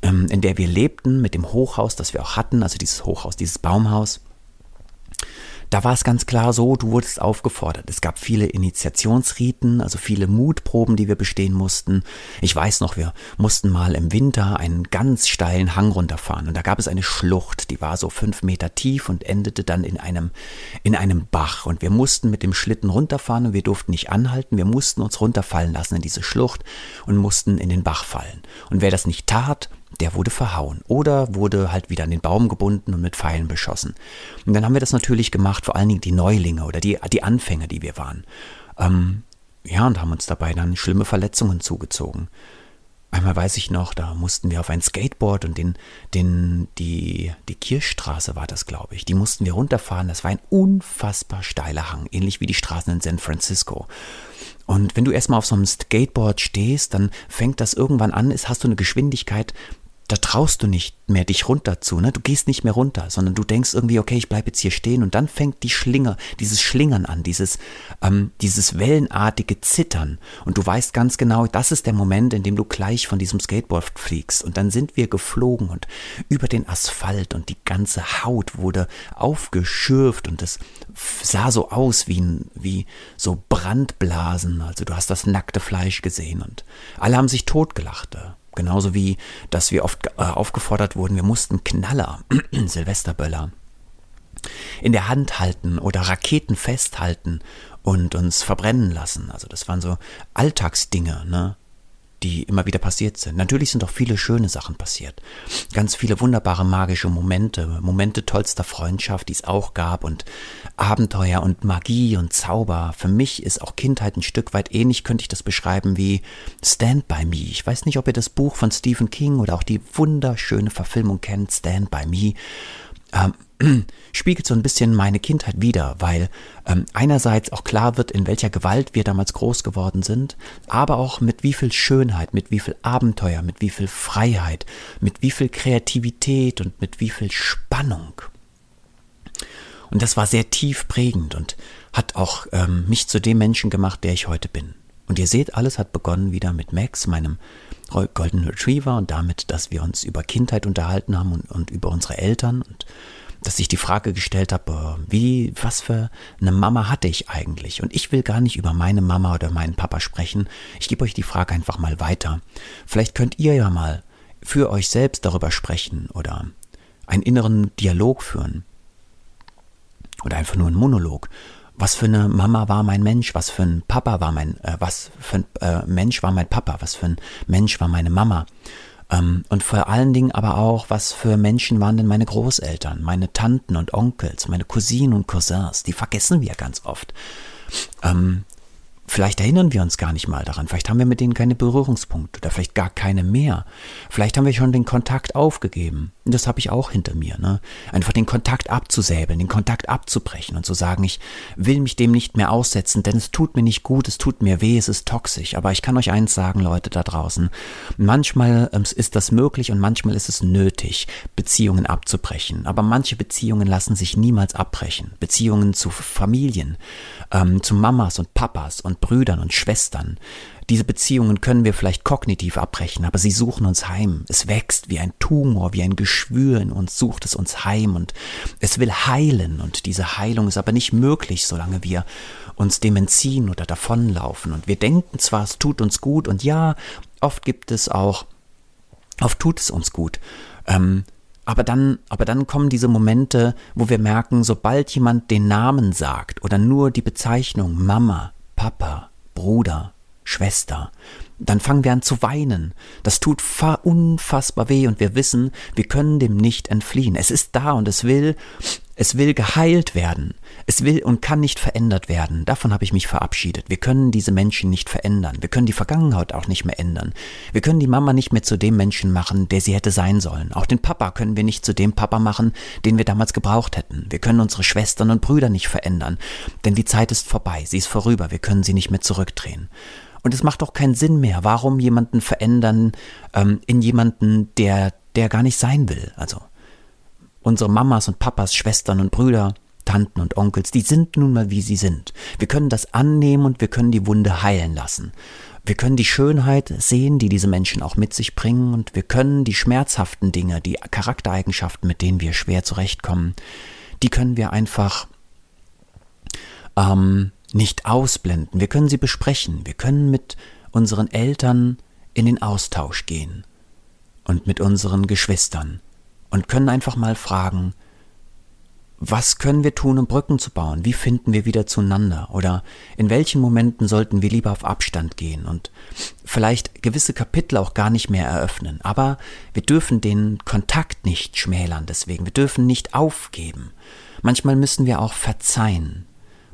ähm, in der wir lebten, mit dem Hochhaus, das wir auch hatten, also dieses Hochhaus, dieses Baumhaus, da war es ganz klar so, du wurdest aufgefordert. Es gab viele Initiationsriten, also viele Mutproben, die wir bestehen mussten. Ich weiß noch, wir mussten mal im Winter einen ganz steilen Hang runterfahren und da gab es eine Schlucht, die war so fünf Meter tief und endete dann in einem, in einem Bach und wir mussten mit dem Schlitten runterfahren und wir durften nicht anhalten, wir mussten uns runterfallen lassen in diese Schlucht und mussten in den Bach fallen. Und wer das nicht tat, der wurde verhauen oder wurde halt wieder an den Baum gebunden und mit Pfeilen beschossen. Und dann haben wir das natürlich gemacht, vor allen Dingen die Neulinge oder die, die Anfänger, die wir waren. Ähm, ja, und haben uns dabei dann schlimme Verletzungen zugezogen. Einmal weiß ich noch, da mussten wir auf ein Skateboard und den, den, die, die Kirchstraße war das, glaube ich. Die mussten wir runterfahren. Das war ein unfassbar steiler Hang, ähnlich wie die Straßen in San Francisco. Und wenn du erstmal auf so einem Skateboard stehst, dann fängt das irgendwann an, ist, hast du eine Geschwindigkeit, da traust du nicht mehr dich runter zu, ne? Du gehst nicht mehr runter, sondern du denkst irgendwie, okay, ich bleibe jetzt hier stehen und dann fängt die Schlinger, dieses Schlingern an, dieses, ähm, dieses wellenartige Zittern und du weißt ganz genau, das ist der Moment, in dem du gleich von diesem Skateboard fliegst und dann sind wir geflogen und über den Asphalt und die ganze Haut wurde aufgeschürft und es sah so aus wie, wie so Brandblasen, also du hast das nackte Fleisch gesehen und alle haben sich totgelacht. Genauso wie, dass wir oft äh, aufgefordert wurden, wir mussten Knaller, *clears throat* Silvesterböller, in der Hand halten oder Raketen festhalten und uns verbrennen lassen. Also das waren so Alltagsdinge, ne? Die immer wieder passiert sind. Natürlich sind auch viele schöne Sachen passiert. Ganz viele wunderbare magische Momente, Momente tollster Freundschaft, die es auch gab und Abenteuer und Magie und Zauber. Für mich ist auch Kindheit ein Stück weit ähnlich, könnte ich das beschreiben wie Stand by Me. Ich weiß nicht, ob ihr das Buch von Stephen King oder auch die wunderschöne Verfilmung kennt, Stand by Me. Ähm, *clears throat* spiegelt so ein bisschen meine Kindheit wider, weil ähm, einerseits auch klar wird, in welcher Gewalt wir damals groß geworden sind, aber auch mit wie viel Schönheit, mit wie viel Abenteuer, mit wie viel Freiheit, mit wie viel Kreativität und mit wie viel Spannung. Und das war sehr tief prägend und hat auch ähm, mich zu dem Menschen gemacht, der ich heute bin. Und ihr seht, alles hat begonnen wieder mit Max, meinem Golden Retriever, und damit, dass wir uns über Kindheit unterhalten haben und, und über unsere Eltern und dass ich die Frage gestellt habe, wie, was für eine Mama hatte ich eigentlich? Und ich will gar nicht über meine Mama oder meinen Papa sprechen. Ich gebe euch die Frage einfach mal weiter. Vielleicht könnt ihr ja mal für euch selbst darüber sprechen oder einen inneren Dialog führen. Oder einfach nur einen Monolog. Was für eine Mama war mein Mensch? Was für ein Papa war mein, äh, was für ein äh, Mensch war mein Papa? Was für ein Mensch war meine Mama? Ähm, und vor allen Dingen aber auch, was für Menschen waren denn meine Großeltern, meine Tanten und Onkels, meine Cousinen und Cousins, die vergessen wir ganz oft. Ähm, Vielleicht erinnern wir uns gar nicht mal daran. Vielleicht haben wir mit denen keine Berührungspunkte oder vielleicht gar keine mehr. Vielleicht haben wir schon den Kontakt aufgegeben. Und das habe ich auch hinter mir. Ne? Einfach den Kontakt abzusäbeln, den Kontakt abzubrechen und zu sagen, ich will mich dem nicht mehr aussetzen, denn es tut mir nicht gut, es tut mir weh, es ist toxisch. Aber ich kann euch eins sagen, Leute da draußen. Manchmal ähm, ist das möglich und manchmal ist es nötig, Beziehungen abzubrechen. Aber manche Beziehungen lassen sich niemals abbrechen. Beziehungen zu Familien, ähm, zu Mamas und Papas und Brüdern und Schwestern. Diese Beziehungen können wir vielleicht kognitiv abbrechen, aber sie suchen uns heim. Es wächst wie ein Tumor, wie ein Geschwür in uns, sucht es uns heim und es will heilen und diese Heilung ist aber nicht möglich, solange wir uns dem entziehen oder davonlaufen. Und wir denken zwar, es tut uns gut und ja, oft gibt es auch, oft tut es uns gut. Ähm, Aber dann, aber dann kommen diese Momente, wo wir merken, sobald jemand den Namen sagt oder nur die Bezeichnung Mama, Papa, Bruder, Schwester, dann fangen wir an zu weinen. Das tut unfassbar weh und wir wissen, wir können dem nicht entfliehen. Es ist da und es will, es will geheilt werden. Es will und kann nicht verändert werden. Davon habe ich mich verabschiedet. Wir können diese Menschen nicht verändern. Wir können die Vergangenheit auch nicht mehr ändern. Wir können die Mama nicht mehr zu dem Menschen machen, der sie hätte sein sollen. Auch den Papa können wir nicht zu dem Papa machen, den wir damals gebraucht hätten. Wir können unsere Schwestern und Brüder nicht verändern. Denn die Zeit ist vorbei. Sie ist vorüber. Wir können sie nicht mehr zurückdrehen. Und es macht auch keinen Sinn mehr. Warum jemanden verändern ähm, in jemanden, der, der gar nicht sein will? Also, Unsere Mamas und Papas, Schwestern und Brüder, Tanten und Onkels, die sind nun mal wie sie sind. Wir können das annehmen und wir können die Wunde heilen lassen. Wir können die Schönheit sehen, die diese Menschen auch mit sich bringen und wir können die schmerzhaften Dinge, die Charaktereigenschaften, mit denen wir schwer zurechtkommen, die können wir einfach ähm, nicht ausblenden. Wir können sie besprechen. Wir können mit unseren Eltern in den Austausch gehen und mit unseren Geschwistern und können einfach mal fragen, was können wir tun, um Brücken zu bauen? Wie finden wir wieder zueinander? Oder in welchen Momenten sollten wir lieber auf Abstand gehen und vielleicht gewisse Kapitel auch gar nicht mehr eröffnen? Aber wir dürfen den Kontakt nicht schmälern deswegen. Wir dürfen nicht aufgeben. Manchmal müssen wir auch verzeihen.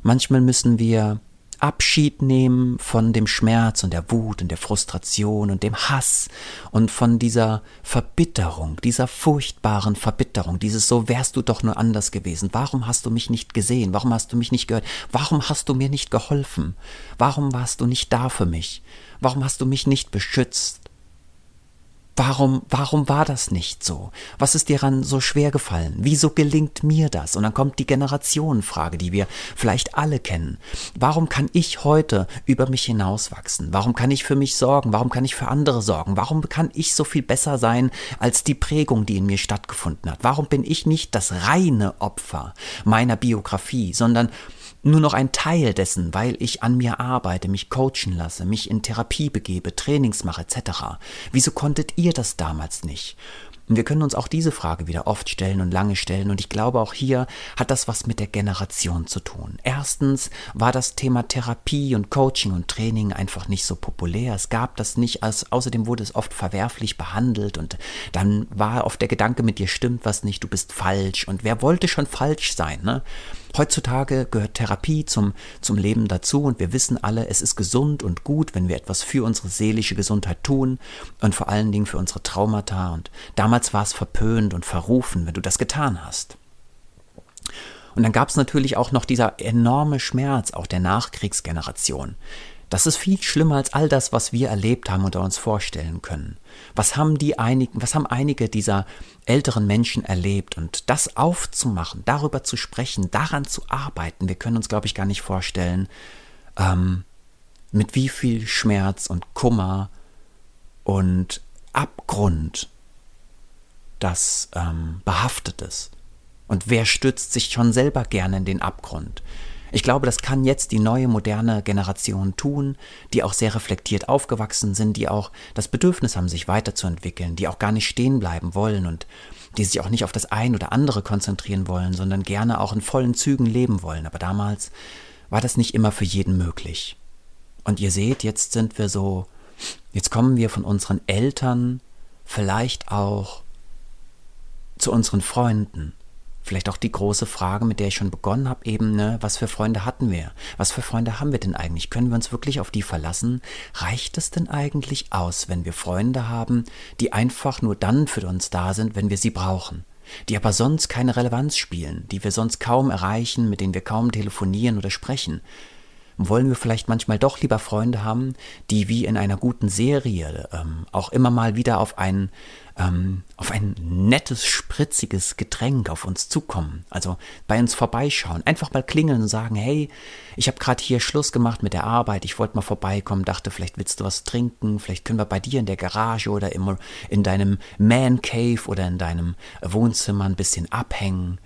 Manchmal müssen wir Abschied nehmen von dem Schmerz und der Wut und der Frustration und dem Hass und von dieser Verbitterung, dieser furchtbaren Verbitterung, dieses so wärst du doch nur anders gewesen. Warum hast du mich nicht gesehen? Warum hast du mich nicht gehört? Warum hast du mir nicht geholfen? Warum warst du nicht da für mich? Warum hast du mich nicht beschützt? Warum, warum war das nicht so? Was ist dir daran so schwer gefallen? Wieso gelingt mir das? Und dann kommt die Generationenfrage, die wir vielleicht alle kennen. Warum kann ich heute über mich hinauswachsen? Warum kann ich für mich sorgen? Warum kann ich für andere sorgen? Warum kann ich so viel besser sein als die Prägung, die in mir stattgefunden hat? Warum bin ich nicht das reine Opfer meiner Biografie, sondern nur noch ein Teil dessen, weil ich an mir arbeite, mich coachen lasse, mich in Therapie begebe, Trainings mache etc. Wieso konntet ihr das damals nicht? Und wir können uns auch diese Frage wieder oft stellen und lange stellen. Und ich glaube, auch hier hat das was mit der Generation zu tun. Erstens war das Thema Therapie und Coaching und Training einfach nicht so populär. Es gab das nicht, als, außerdem wurde es oft verwerflich behandelt und dann war oft der Gedanke, mit dir stimmt was nicht, du bist falsch. Und wer wollte schon falsch sein? Ne? Heutzutage gehört Therapie zum, zum Leben dazu und wir wissen alle, es ist gesund und gut, wenn wir etwas für unsere seelische Gesundheit tun und vor allen Dingen für unsere Traumata. Und damals war es verpönt und verrufen, wenn du das getan hast. Und dann gab es natürlich auch noch dieser enorme Schmerz auch der Nachkriegsgeneration. Das ist viel schlimmer als all das, was wir erlebt haben oder uns vorstellen können. Was haben die einigen, was haben einige dieser älteren Menschen erlebt und das aufzumachen, darüber zu sprechen, daran zu arbeiten, wir können uns, glaube ich, gar nicht vorstellen, ähm, mit wie viel Schmerz und Kummer und Abgrund das ähm, behaftet ist. Und wer stürzt sich schon selber gerne in den Abgrund? Ich glaube, das kann jetzt die neue moderne Generation tun, die auch sehr reflektiert aufgewachsen sind, die auch das Bedürfnis haben, sich weiterzuentwickeln, die auch gar nicht stehen bleiben wollen und die sich auch nicht auf das ein oder andere konzentrieren wollen, sondern gerne auch in vollen Zügen leben wollen. Aber damals war das nicht immer für jeden möglich. Und ihr seht, jetzt sind wir so, jetzt kommen wir von unseren Eltern vielleicht auch zu unseren Freunden, Vielleicht auch die große Frage, mit der ich schon begonnen habe, eben, ne, was für Freunde hatten wir? Was für Freunde haben wir denn eigentlich? Können wir uns wirklich auf die verlassen? Reicht es denn eigentlich aus, wenn wir Freunde haben, die einfach nur dann für uns da sind, wenn wir sie brauchen? Die aber sonst keine Relevanz spielen, die wir sonst kaum erreichen, mit denen wir kaum telefonieren oder sprechen? Wollen wir vielleicht manchmal doch lieber Freunde haben, die wie in einer guten Serie ähm, auch immer mal wieder auf ein, ähm, auf ein nettes, spritziges Getränk auf uns zukommen. Also bei uns vorbeischauen, einfach mal klingeln und sagen, hey, ich habe gerade hier Schluss gemacht mit der Arbeit, ich wollte mal vorbeikommen, dachte, vielleicht willst du was trinken, vielleicht können wir bei dir in der Garage oder im, in deinem Man Cave oder in deinem Wohnzimmer ein bisschen abhängen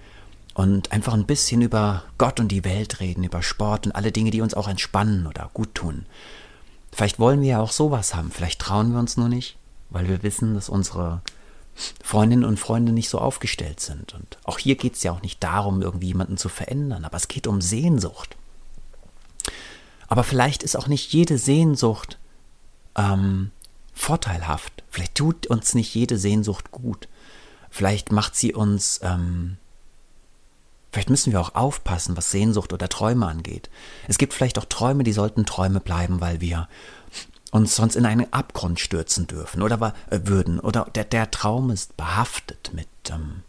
und einfach ein bisschen über Gott und die Welt reden, über Sport und alle Dinge, die uns auch entspannen oder gut tun. Vielleicht wollen wir ja auch sowas haben, vielleicht trauen wir uns nur nicht, weil wir wissen, dass unsere Freundinnen und Freunde nicht so aufgestellt sind. Und auch hier geht es ja auch nicht darum, irgendwie jemanden zu verändern, aber es geht um Sehnsucht. Aber vielleicht ist auch nicht jede Sehnsucht ähm, vorteilhaft. Vielleicht tut uns nicht jede Sehnsucht gut. Vielleicht macht sie uns, ähm, vielleicht müssen wir auch aufpassen, was Sehnsucht oder Träume angeht. Es gibt vielleicht auch Träume, die sollten Träume bleiben, weil wir uns sonst in einen Abgrund stürzen dürfen oder äh, würden. Oder der, der Traum ist behaftet mit, ähm,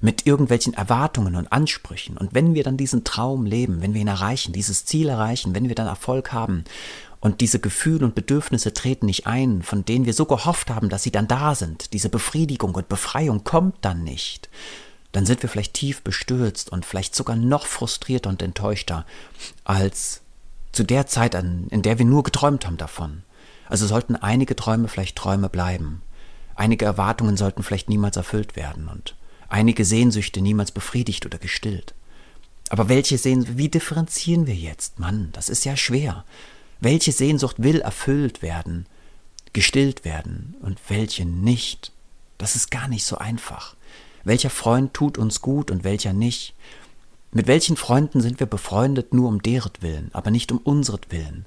mit irgendwelchen Erwartungen und Ansprüchen. Und wenn wir dann diesen Traum leben, wenn wir ihn erreichen, dieses Ziel erreichen, wenn wir dann Erfolg haben und diese Gefühle und Bedürfnisse treten nicht ein, von denen wir so gehofft haben, dass sie dann da sind, diese Befriedigung und Befreiung kommt dann nicht, dann sind wir vielleicht tief bestürzt und vielleicht sogar noch frustrierter und enttäuschter als zu der Zeit, in der wir nur geträumt haben davon. Also sollten einige Träume vielleicht Träume bleiben. Einige Erwartungen sollten vielleicht niemals erfüllt werden und einige Sehnsüchte niemals befriedigt oder gestillt. Aber welche Sehnsucht, wie differenzieren wir jetzt? Mann, das ist ja schwer. Welche Sehnsucht will erfüllt werden, gestillt werden und welche nicht? Das ist gar nicht so einfach. Welcher Freund tut uns gut und welcher nicht? Mit welchen Freunden sind wir befreundet nur um deretwillen, aber nicht um unsretwillen?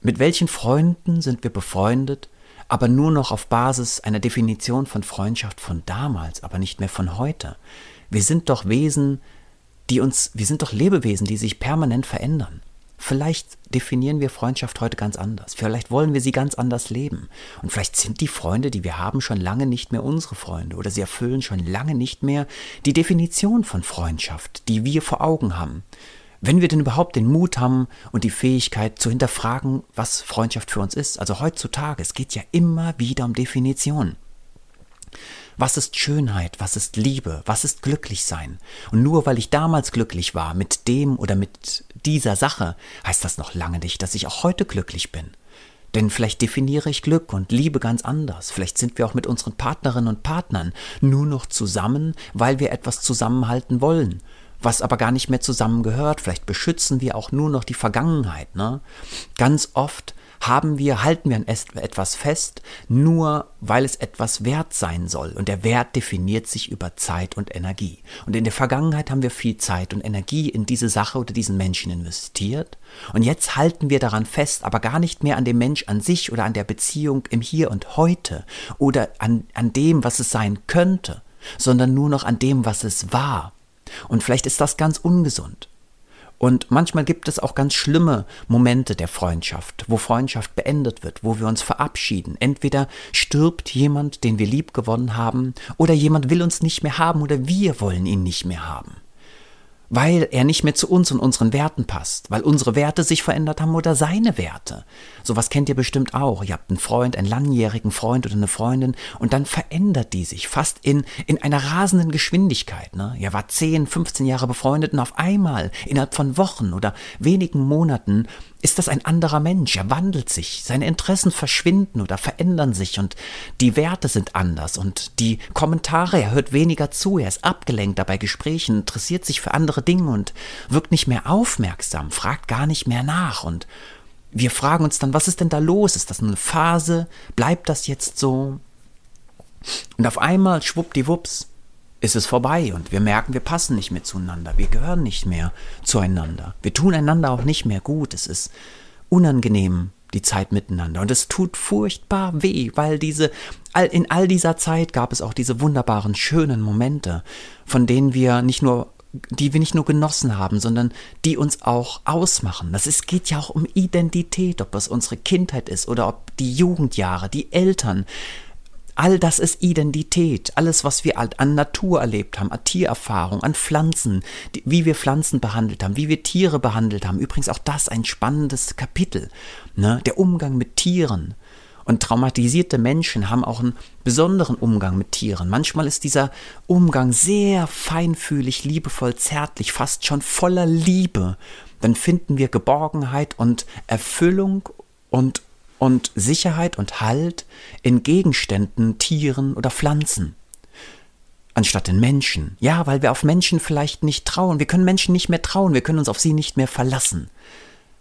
Mit welchen Freunden sind wir befreundet, aber nur noch auf Basis einer Definition von Freundschaft von damals, aber nicht mehr von heute? Wir sind doch Wesen, die uns, wir sind doch Lebewesen, die sich permanent verändern. Vielleicht definieren wir Freundschaft heute ganz anders. Vielleicht wollen wir sie ganz anders leben. Und vielleicht sind die Freunde, die wir haben, schon lange nicht mehr unsere Freunde oder sie erfüllen schon lange nicht mehr die Definition von Freundschaft, die wir vor Augen haben. Wenn wir denn überhaupt den Mut haben und die Fähigkeit zu hinterfragen, was Freundschaft für uns ist. Also heutzutage, es geht ja immer wieder um Definition. Was ist Schönheit? Was ist Liebe? Was ist Glücklichsein? Und nur weil ich damals glücklich war mit dem oder mit dieser Sache, heißt das noch lange nicht, dass ich auch heute glücklich bin. Denn vielleicht definiere ich Glück und Liebe ganz anders. Vielleicht sind wir auch mit unseren Partnerinnen und Partnern nur noch zusammen, weil wir etwas zusammenhalten wollen, was aber gar nicht mehr zusammengehört. Vielleicht beschützen wir auch nur noch die Vergangenheit. Ne? Ganz oft haben wir, halten wir an etwas fest, nur weil es etwas wert sein soll. Und der Wert definiert sich über Zeit und Energie. Und in der Vergangenheit haben wir viel Zeit und Energie in diese Sache oder diesen Menschen investiert. Und jetzt halten wir daran fest, aber gar nicht mehr an dem Mensch an sich oder an der Beziehung im Hier und Heute oder an, an dem, was es sein könnte, sondern nur noch an dem, was es war. Und vielleicht ist das ganz ungesund. Und manchmal gibt es auch ganz schlimme Momente der Freundschaft, wo Freundschaft beendet wird, wo wir uns verabschieden. Entweder stirbt jemand, den wir lieb gewonnen haben, oder jemand will uns nicht mehr haben oder wir wollen ihn nicht mehr haben weil er nicht mehr zu uns und unseren Werten passt, weil unsere Werte sich verändert haben oder seine Werte. Sowas kennt ihr bestimmt auch. Ihr habt einen Freund, einen langjährigen Freund oder eine Freundin und dann verändert die sich fast in, in einer rasenden Geschwindigkeit. Ne? Ihr wart 10, 15 Jahre befreundet und auf einmal, innerhalb von Wochen oder wenigen Monaten, ist das ein anderer Mensch, er wandelt sich, seine Interessen verschwinden oder verändern sich und die Werte sind anders und die Kommentare, er hört weniger zu, er ist abgelenkt bei Gesprächen, interessiert sich für andere Dinge und wirkt nicht mehr aufmerksam, fragt gar nicht mehr nach und wir fragen uns dann, was ist denn da los? Ist das eine Phase? Bleibt das jetzt so? Und auf einmal, schwuppdiwupps, ist es vorbei und wir merken, wir passen nicht mehr zueinander, wir gehören nicht mehr zueinander, wir tun einander auch nicht mehr gut, es ist unangenehm, die Zeit miteinander. Und es tut furchtbar weh, weil diese, in all dieser Zeit gab es auch diese wunderbaren, schönen Momente, von denen wir nicht nur die wir nicht nur genossen haben, sondern die uns auch ausmachen. Das ist, geht ja auch um Identität, ob es unsere Kindheit ist oder ob die Jugendjahre, die Eltern, All das ist Identität, alles, was wir an Natur erlebt haben, an Tiererfahrung, an Pflanzen, wie wir Pflanzen behandelt haben, wie wir Tiere behandelt haben. Übrigens auch das ein spannendes Kapitel, ne? der Umgang mit Tieren. Und traumatisierte Menschen haben auch einen besonderen Umgang mit Tieren. Manchmal ist dieser Umgang sehr feinfühlig, liebevoll, zärtlich, fast schon voller Liebe. Dann finden wir Geborgenheit und Erfüllung und und Sicherheit und Halt in Gegenständen, Tieren oder Pflanzen. Anstatt in Menschen. Ja, weil wir auf Menschen vielleicht nicht trauen. Wir können Menschen nicht mehr trauen. Wir können uns auf sie nicht mehr verlassen.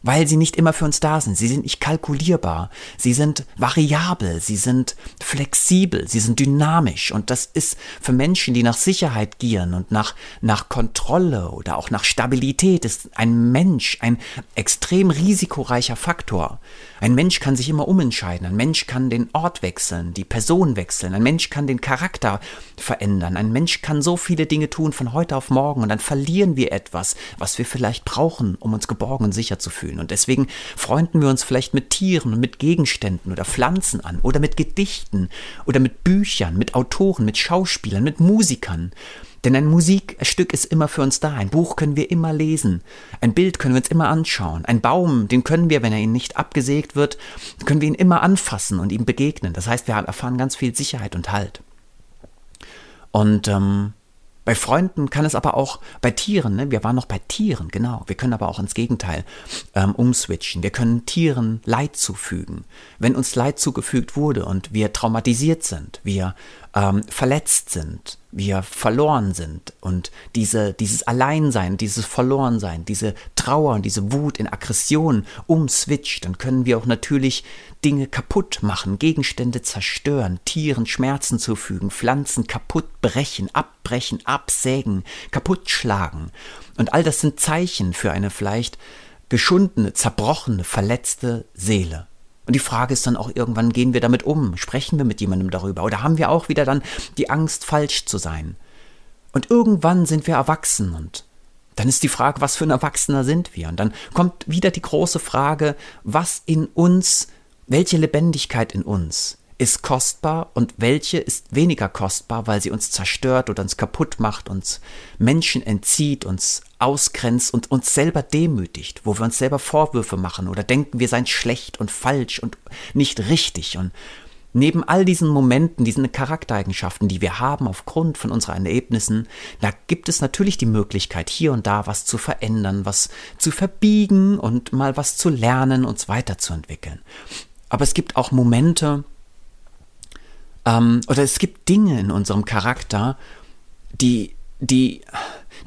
weil sie nicht immer für uns da sind. Sie sind nicht kalkulierbar, sie sind variabel, sie sind flexibel, sie sind dynamisch und das ist für Menschen, die nach Sicherheit gieren und nach, nach Kontrolle oder auch nach Stabilität, ist ein Mensch ein extrem risikoreicher Faktor. Ein Mensch kann sich immer umentscheiden, ein Mensch kann den Ort wechseln, die Person wechseln, ein Mensch kann den Charakter verändern, ein Mensch kann so viele Dinge tun von heute auf morgen und dann verlieren wir etwas, was wir vielleicht brauchen, um uns geborgen und sicher zu fühlen. Und deswegen freunden wir uns vielleicht mit Tieren und mit Gegenständen oder Pflanzen an oder mit Gedichten oder mit Büchern, mit Autoren, mit Schauspielern, mit Musikern. Denn ein Musikstück ist immer für uns da. Ein Buch können wir immer lesen. Ein Bild können wir uns immer anschauen. Ein Baum, den können wir, wenn er ihn nicht abgesägt wird, können wir ihn immer anfassen und ihm begegnen. Das heißt, wir erfahren ganz viel Sicherheit und Halt. Und ähm, bei Freunden kann es aber auch bei Tieren, ne? wir waren noch bei Tieren, genau. Wir können aber auch ins Gegenteil ähm, umswitchen. Wir können Tieren Leid zufügen. Wenn uns Leid zugefügt wurde und wir traumatisiert sind, wir ähm, verletzt sind, wir verloren sind und diese, dieses Alleinsein, dieses Verlorensein, diese Trauer und diese Wut in Aggression umswitcht, dann können wir auch natürlich Dinge kaputt machen, Gegenstände zerstören, Tieren Schmerzen zufügen, Pflanzen kaputt brechen, abbrechen, absägen, kaputt schlagen. Und all das sind Zeichen für eine vielleicht geschundene, zerbrochene, verletzte Seele. Und die Frage ist dann auch irgendwann, gehen wir damit um? Sprechen wir mit jemandem darüber? Oder haben wir auch wieder dann die Angst, falsch zu sein? Und irgendwann sind wir erwachsen und dann ist die Frage, was für ein Erwachsener sind wir? Und dann kommt wieder die große Frage, was in uns, welche Lebendigkeit in uns ist kostbar und welche ist weniger kostbar, weil sie uns zerstört oder uns kaputt macht, uns Menschen entzieht, uns ausgrenzt und uns selber demütigt, wo wir uns selber Vorwürfe machen oder denken, wir seien schlecht und falsch und nicht richtig. Und neben all diesen Momenten, diesen Charaktereigenschaften, die wir haben aufgrund von unseren Erlebnissen, da gibt es natürlich die Möglichkeit, hier und da was zu verändern, was zu verbiegen und mal was zu lernen, uns weiterzuentwickeln. Aber es gibt auch Momente, ähm, oder es gibt Dinge in unserem Charakter, die, die,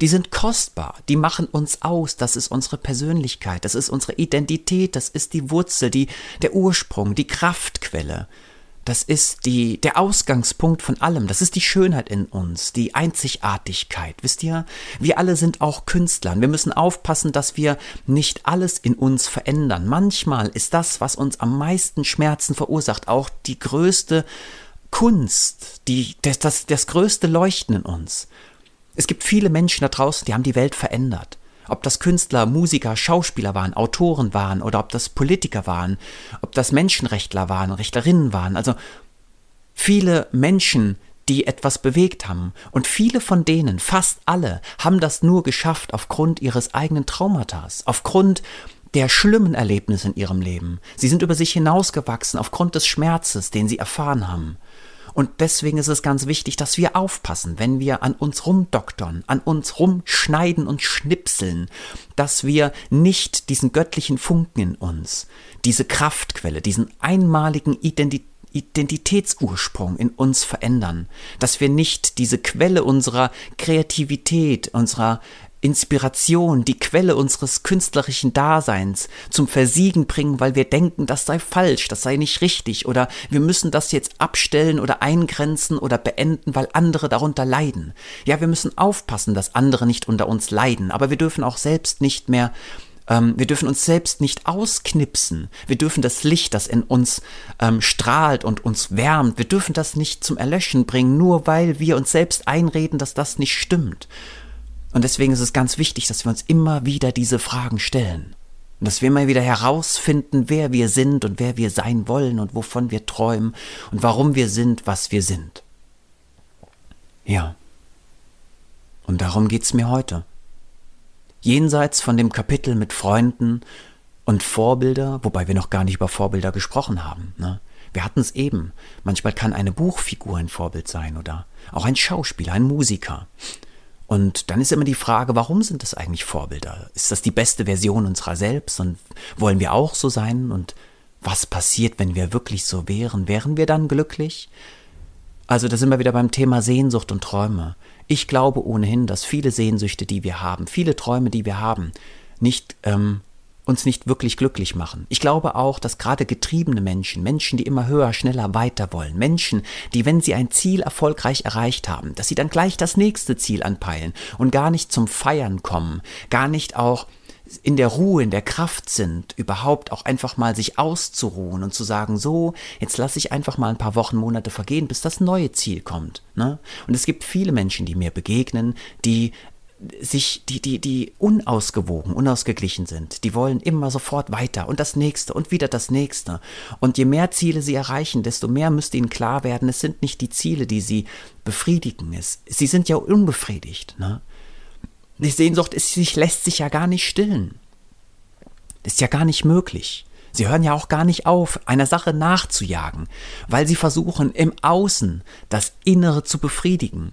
die sind kostbar, die machen uns aus, das ist unsere Persönlichkeit, das ist unsere Identität, das ist die Wurzel, die, der Ursprung, die Kraftquelle. Das ist die, der Ausgangspunkt von allem. Das ist die Schönheit in uns, die Einzigartigkeit. Wisst ihr, wir alle sind auch Künstler. Wir müssen aufpassen, dass wir nicht alles in uns verändern. Manchmal ist das, was uns am meisten Schmerzen verursacht, auch die größte Kunst, die, das, das, das größte Leuchten in uns. Es gibt viele Menschen da draußen, die haben die Welt verändert. Ob das Künstler, Musiker, Schauspieler waren, Autoren waren oder ob das Politiker waren, ob das Menschenrechtler waren, Rechtlerinnen waren. Also viele Menschen, die etwas bewegt haben. Und viele von denen, fast alle, haben das nur geschafft aufgrund ihres eigenen Traumatas, aufgrund der schlimmen Erlebnisse in ihrem Leben. Sie sind über sich hinausgewachsen aufgrund des Schmerzes, den sie erfahren haben. Und deswegen ist es ganz wichtig, dass wir aufpassen, wenn wir an uns rumdoktern, an uns rumschneiden und schnipseln, dass wir nicht diesen göttlichen Funken in uns, diese Kraftquelle, diesen einmaligen Identität Identitätsursprung in uns verändern, dass wir nicht diese Quelle unserer Kreativität, unserer Inspiration, die Quelle unseres künstlerischen Daseins zum Versiegen bringen, weil wir denken, das sei falsch, das sei nicht richtig oder wir müssen das jetzt abstellen oder eingrenzen oder beenden, weil andere darunter leiden. Ja, wir müssen aufpassen, dass andere nicht unter uns leiden, aber wir dürfen auch selbst nicht mehr ähm, wir dürfen uns selbst nicht ausknipsen. Wir dürfen das Licht, das in uns ähm, strahlt und uns wärmt, wir dürfen das nicht zum Erlöschen bringen, nur weil wir uns selbst einreden, dass das nicht stimmt. Und deswegen ist es ganz wichtig, dass wir uns immer wieder diese Fragen stellen. Und dass wir immer wieder herausfinden, wer wir sind und wer wir sein wollen und wovon wir träumen und warum wir sind, was wir sind. Ja. Und darum geht's mir heute. Jenseits von dem Kapitel mit Freunden und Vorbilder, wobei wir noch gar nicht über Vorbilder gesprochen haben. Ne? Wir hatten es eben. Manchmal kann eine Buchfigur ein Vorbild sein oder auch ein Schauspieler, ein Musiker. Und dann ist immer die Frage, warum sind das eigentlich Vorbilder? Ist das die beste Version unserer selbst und wollen wir auch so sein? Und was passiert, wenn wir wirklich so wären? Wären wir dann glücklich? Also da sind wir wieder beim Thema Sehnsucht und Träume. Ich glaube ohnehin, dass viele Sehnsüchte, die wir haben, viele Träume, die wir haben, nicht ähm, uns nicht wirklich glücklich machen. Ich glaube auch, dass gerade getriebene Menschen, Menschen, die immer höher, schneller, weiter wollen, Menschen, die, wenn sie ein Ziel erfolgreich erreicht haben, dass sie dann gleich das nächste Ziel anpeilen und gar nicht zum Feiern kommen, gar nicht auch in der Ruhe, in der Kraft sind, überhaupt auch einfach mal sich auszuruhen und zu sagen, so, jetzt lasse ich einfach mal ein paar Wochen, Monate vergehen, bis das neue Ziel kommt. Ne? Und es gibt viele Menschen, die mir begegnen, die sich, die, die, die unausgewogen, unausgeglichen sind. Die wollen immer sofort weiter und das nächste und wieder das nächste. Und je mehr Ziele sie erreichen, desto mehr müsste ihnen klar werden, es sind nicht die Ziele, die sie befriedigen. Es, sie sind ja unbefriedigt. Ne? Die Sehnsucht ist, sich, lässt sich ja gar nicht stillen. Ist ja gar nicht möglich. Sie hören ja auch gar nicht auf, einer Sache nachzujagen, weil sie versuchen, im Außen das Innere zu befriedigen.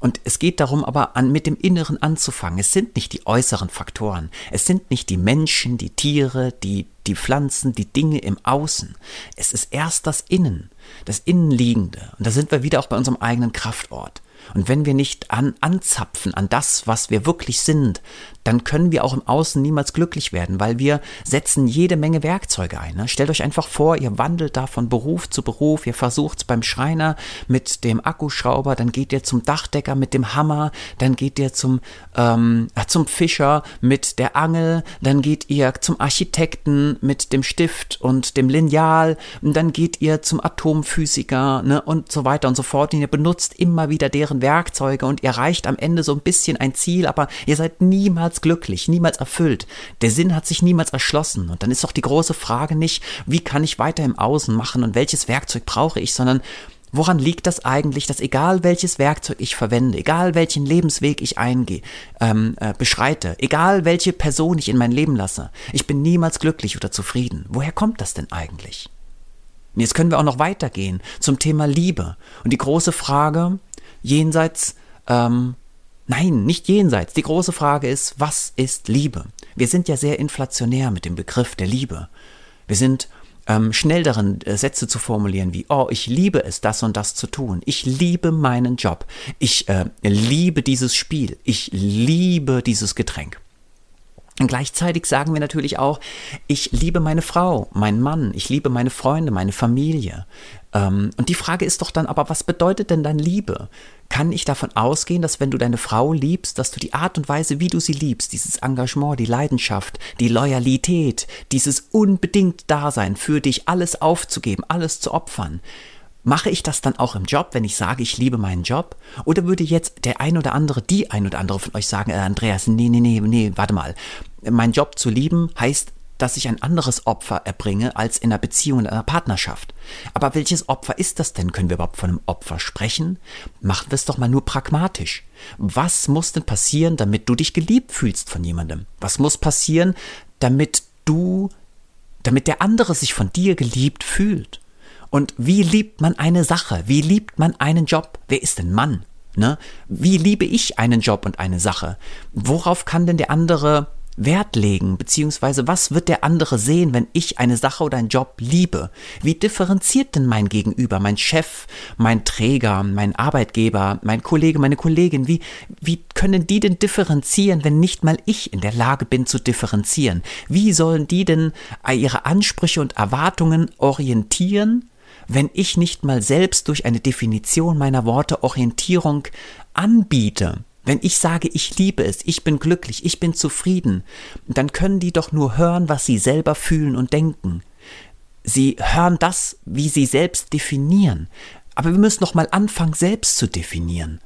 Und es geht darum, aber an, mit dem Inneren anzufangen. Es sind nicht die äußeren Faktoren. Es sind nicht die Menschen, die Tiere, die, die Pflanzen, die Dinge im Außen. Es ist erst das Innen, das Innenliegende. Und da sind wir wieder auch bei unserem eigenen Kraftort. Und wenn wir nicht an, anzapfen an das, was wir wirklich sind, dann können wir auch im Außen niemals glücklich werden, weil wir setzen jede Menge Werkzeuge ein. Ne? Stellt euch einfach vor, ihr wandelt da von Beruf zu Beruf, ihr versucht es beim Schreiner mit dem Akkuschrauber, dann geht ihr zum Dachdecker mit dem Hammer, dann geht ihr zum, ähm, äh, zum Fischer mit der Angel, dann geht ihr zum Architekten mit dem Stift und dem Lineal, dann geht ihr zum Atomphysiker ne? und so weiter und so fort. Und ihr benutzt immer wieder deren Werkzeuge und ihr erreicht am Ende so ein bisschen ein Ziel, aber ihr seid niemals glücklich, niemals erfüllt. Der Sinn hat sich niemals erschlossen. Und dann ist doch die große Frage nicht, wie kann ich weiter im Außen machen und welches Werkzeug brauche ich, sondern Woran liegt das eigentlich, dass egal welches Werkzeug ich verwende, egal welchen Lebensweg ich eingehe, ähm, äh, beschreite, egal welche Person ich in mein Leben lasse, ich bin niemals glücklich oder zufrieden. Woher kommt das denn eigentlich? Jetzt können wir auch noch weitergehen zum Thema Liebe. Und die große Frage, jenseits ähm, Nein, nicht jenseits. Die große Frage ist, was ist Liebe? Wir sind ja sehr inflationär mit dem Begriff der Liebe. Wir sind ähm, schnell darin, äh, Sätze zu formulieren wie, oh, ich liebe es, das und das zu tun. Ich liebe meinen Job. Ich äh, liebe dieses Spiel. Ich liebe dieses Getränk. Gleichzeitig sagen wir natürlich auch, ich liebe meine Frau, meinen Mann, ich liebe meine Freunde, meine Familie. Ähm, und die Frage ist doch dann aber, was bedeutet denn dann Liebe? Kann ich davon ausgehen, dass wenn du deine Frau liebst, dass du die Art und Weise, wie du sie liebst, dieses Engagement, die Leidenschaft, die Loyalität, dieses unbedingt Dasein für dich, alles aufzugeben, alles zu opfern, Mache ich das dann auch im Job, wenn ich sage, ich liebe meinen Job? Oder würde jetzt der ein oder andere, die ein oder andere von euch sagen, äh, Andreas, nee, nee, nee, nee, warte mal. Mein Job zu lieben heißt, dass ich ein anderes Opfer erbringe als in einer Beziehung, in einer Partnerschaft. Aber welches Opfer ist das denn? Können wir überhaupt von einem Opfer sprechen? Machen wir es doch mal nur pragmatisch. Was muss denn passieren, damit du dich geliebt fühlst von jemandem? Was muss passieren, damit du, damit der andere sich von dir geliebt fühlt? Und wie liebt man eine Sache? Wie liebt man einen Job? Wer ist denn Mann? Ne? Wie liebe ich einen Job und eine Sache? Worauf kann denn der andere Wert legen, beziehungsweise was wird der andere sehen, wenn ich eine Sache oder einen Job liebe? Wie differenziert denn mein Gegenüber, mein Chef, mein Träger, mein Arbeitgeber, mein Kollege, meine Kollegin? Wie, wie können die denn differenzieren, wenn nicht mal ich in der Lage bin zu differenzieren? Wie sollen die denn ihre Ansprüche und Erwartungen orientieren, wenn ich nicht mal selbst durch eine Definition meiner Worte Orientierung anbiete? Wenn ich sage, ich liebe es, ich bin glücklich, ich bin zufrieden, dann können die doch nur hören, was sie selber fühlen und denken. Sie hören das, wie sie selbst definieren. Aber wir müssen doch mal anfangen, selbst zu definieren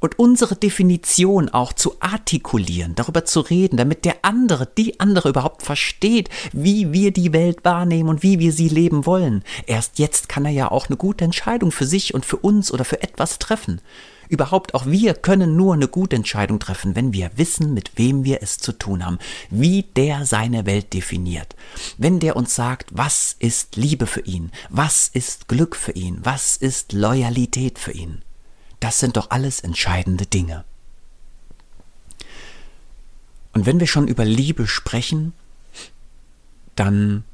und unsere Definition auch zu artikulieren, darüber zu reden, damit der andere, die andere überhaupt versteht, wie wir die Welt wahrnehmen und wie wir sie leben wollen. Erst jetzt kann er ja auch eine gute Entscheidung für sich und für uns oder für etwas treffen. Überhaupt auch wir können nur eine gute Entscheidung treffen, wenn wir wissen, mit wem wir es zu tun haben, wie der seine Welt definiert. Wenn der uns sagt, was ist Liebe für ihn, was ist Glück für ihn, was ist Loyalität für ihn. Das sind doch alles entscheidende Dinge. Und wenn wir schon über Liebe sprechen, dann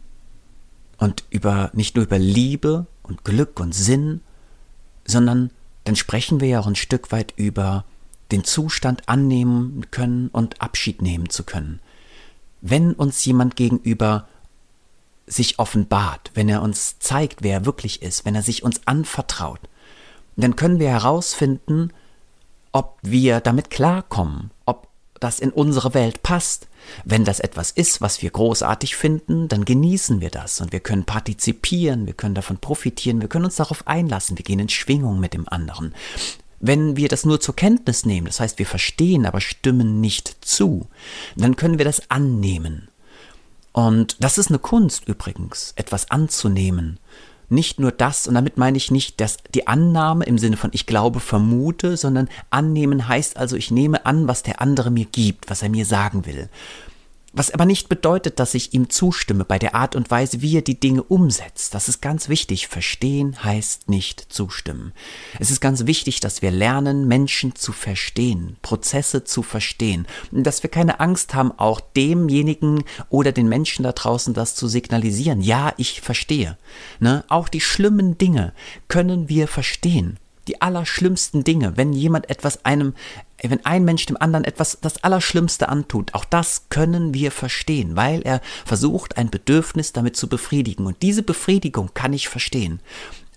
und über nicht nur über Liebe und Glück und Sinn, sondern dann sprechen wir ja auch ein Stück weit über den Zustand annehmen können und Abschied nehmen zu können. wenn uns jemand gegenüber sich offenbart, wenn er uns zeigt, wer er wirklich ist, wenn er sich uns anvertraut, dann können wir herausfinden, ob wir damit klarkommen, ob das in unsere Welt passt. Wenn das etwas ist, was wir großartig finden, dann genießen wir das und wir können partizipieren, wir können davon profitieren, wir können uns darauf einlassen, wir gehen in Schwingung mit dem anderen. Wenn wir das nur zur Kenntnis nehmen, das heißt wir verstehen, aber stimmen nicht zu, dann können wir das annehmen. Und das ist eine Kunst übrigens, etwas anzunehmen nicht nur das, und damit meine ich nicht dass die Annahme im Sinne von ich glaube, vermute, sondern annehmen heißt also, ich nehme an, was der andere mir gibt, was er mir sagen will. Was aber nicht bedeutet, dass ich ihm zustimme bei der Art und Weise, wie er die Dinge umsetzt. Das ist ganz wichtig. Verstehen heißt nicht zustimmen. Es ist ganz wichtig, dass wir lernen, Menschen zu verstehen, Prozesse zu verstehen. Dass wir keine Angst haben, auch demjenigen oder den Menschen da draußen das zu signalisieren. Ja, ich verstehe. Ne? Auch die schlimmen Dinge können wir verstehen die allerschlimmsten Dinge, wenn jemand etwas einem wenn ein Mensch dem anderen etwas das Allerschlimmste antut, auch das können wir verstehen, weil er versucht, ein Bedürfnis damit zu befriedigen. Und diese Befriedigung kann ich verstehen.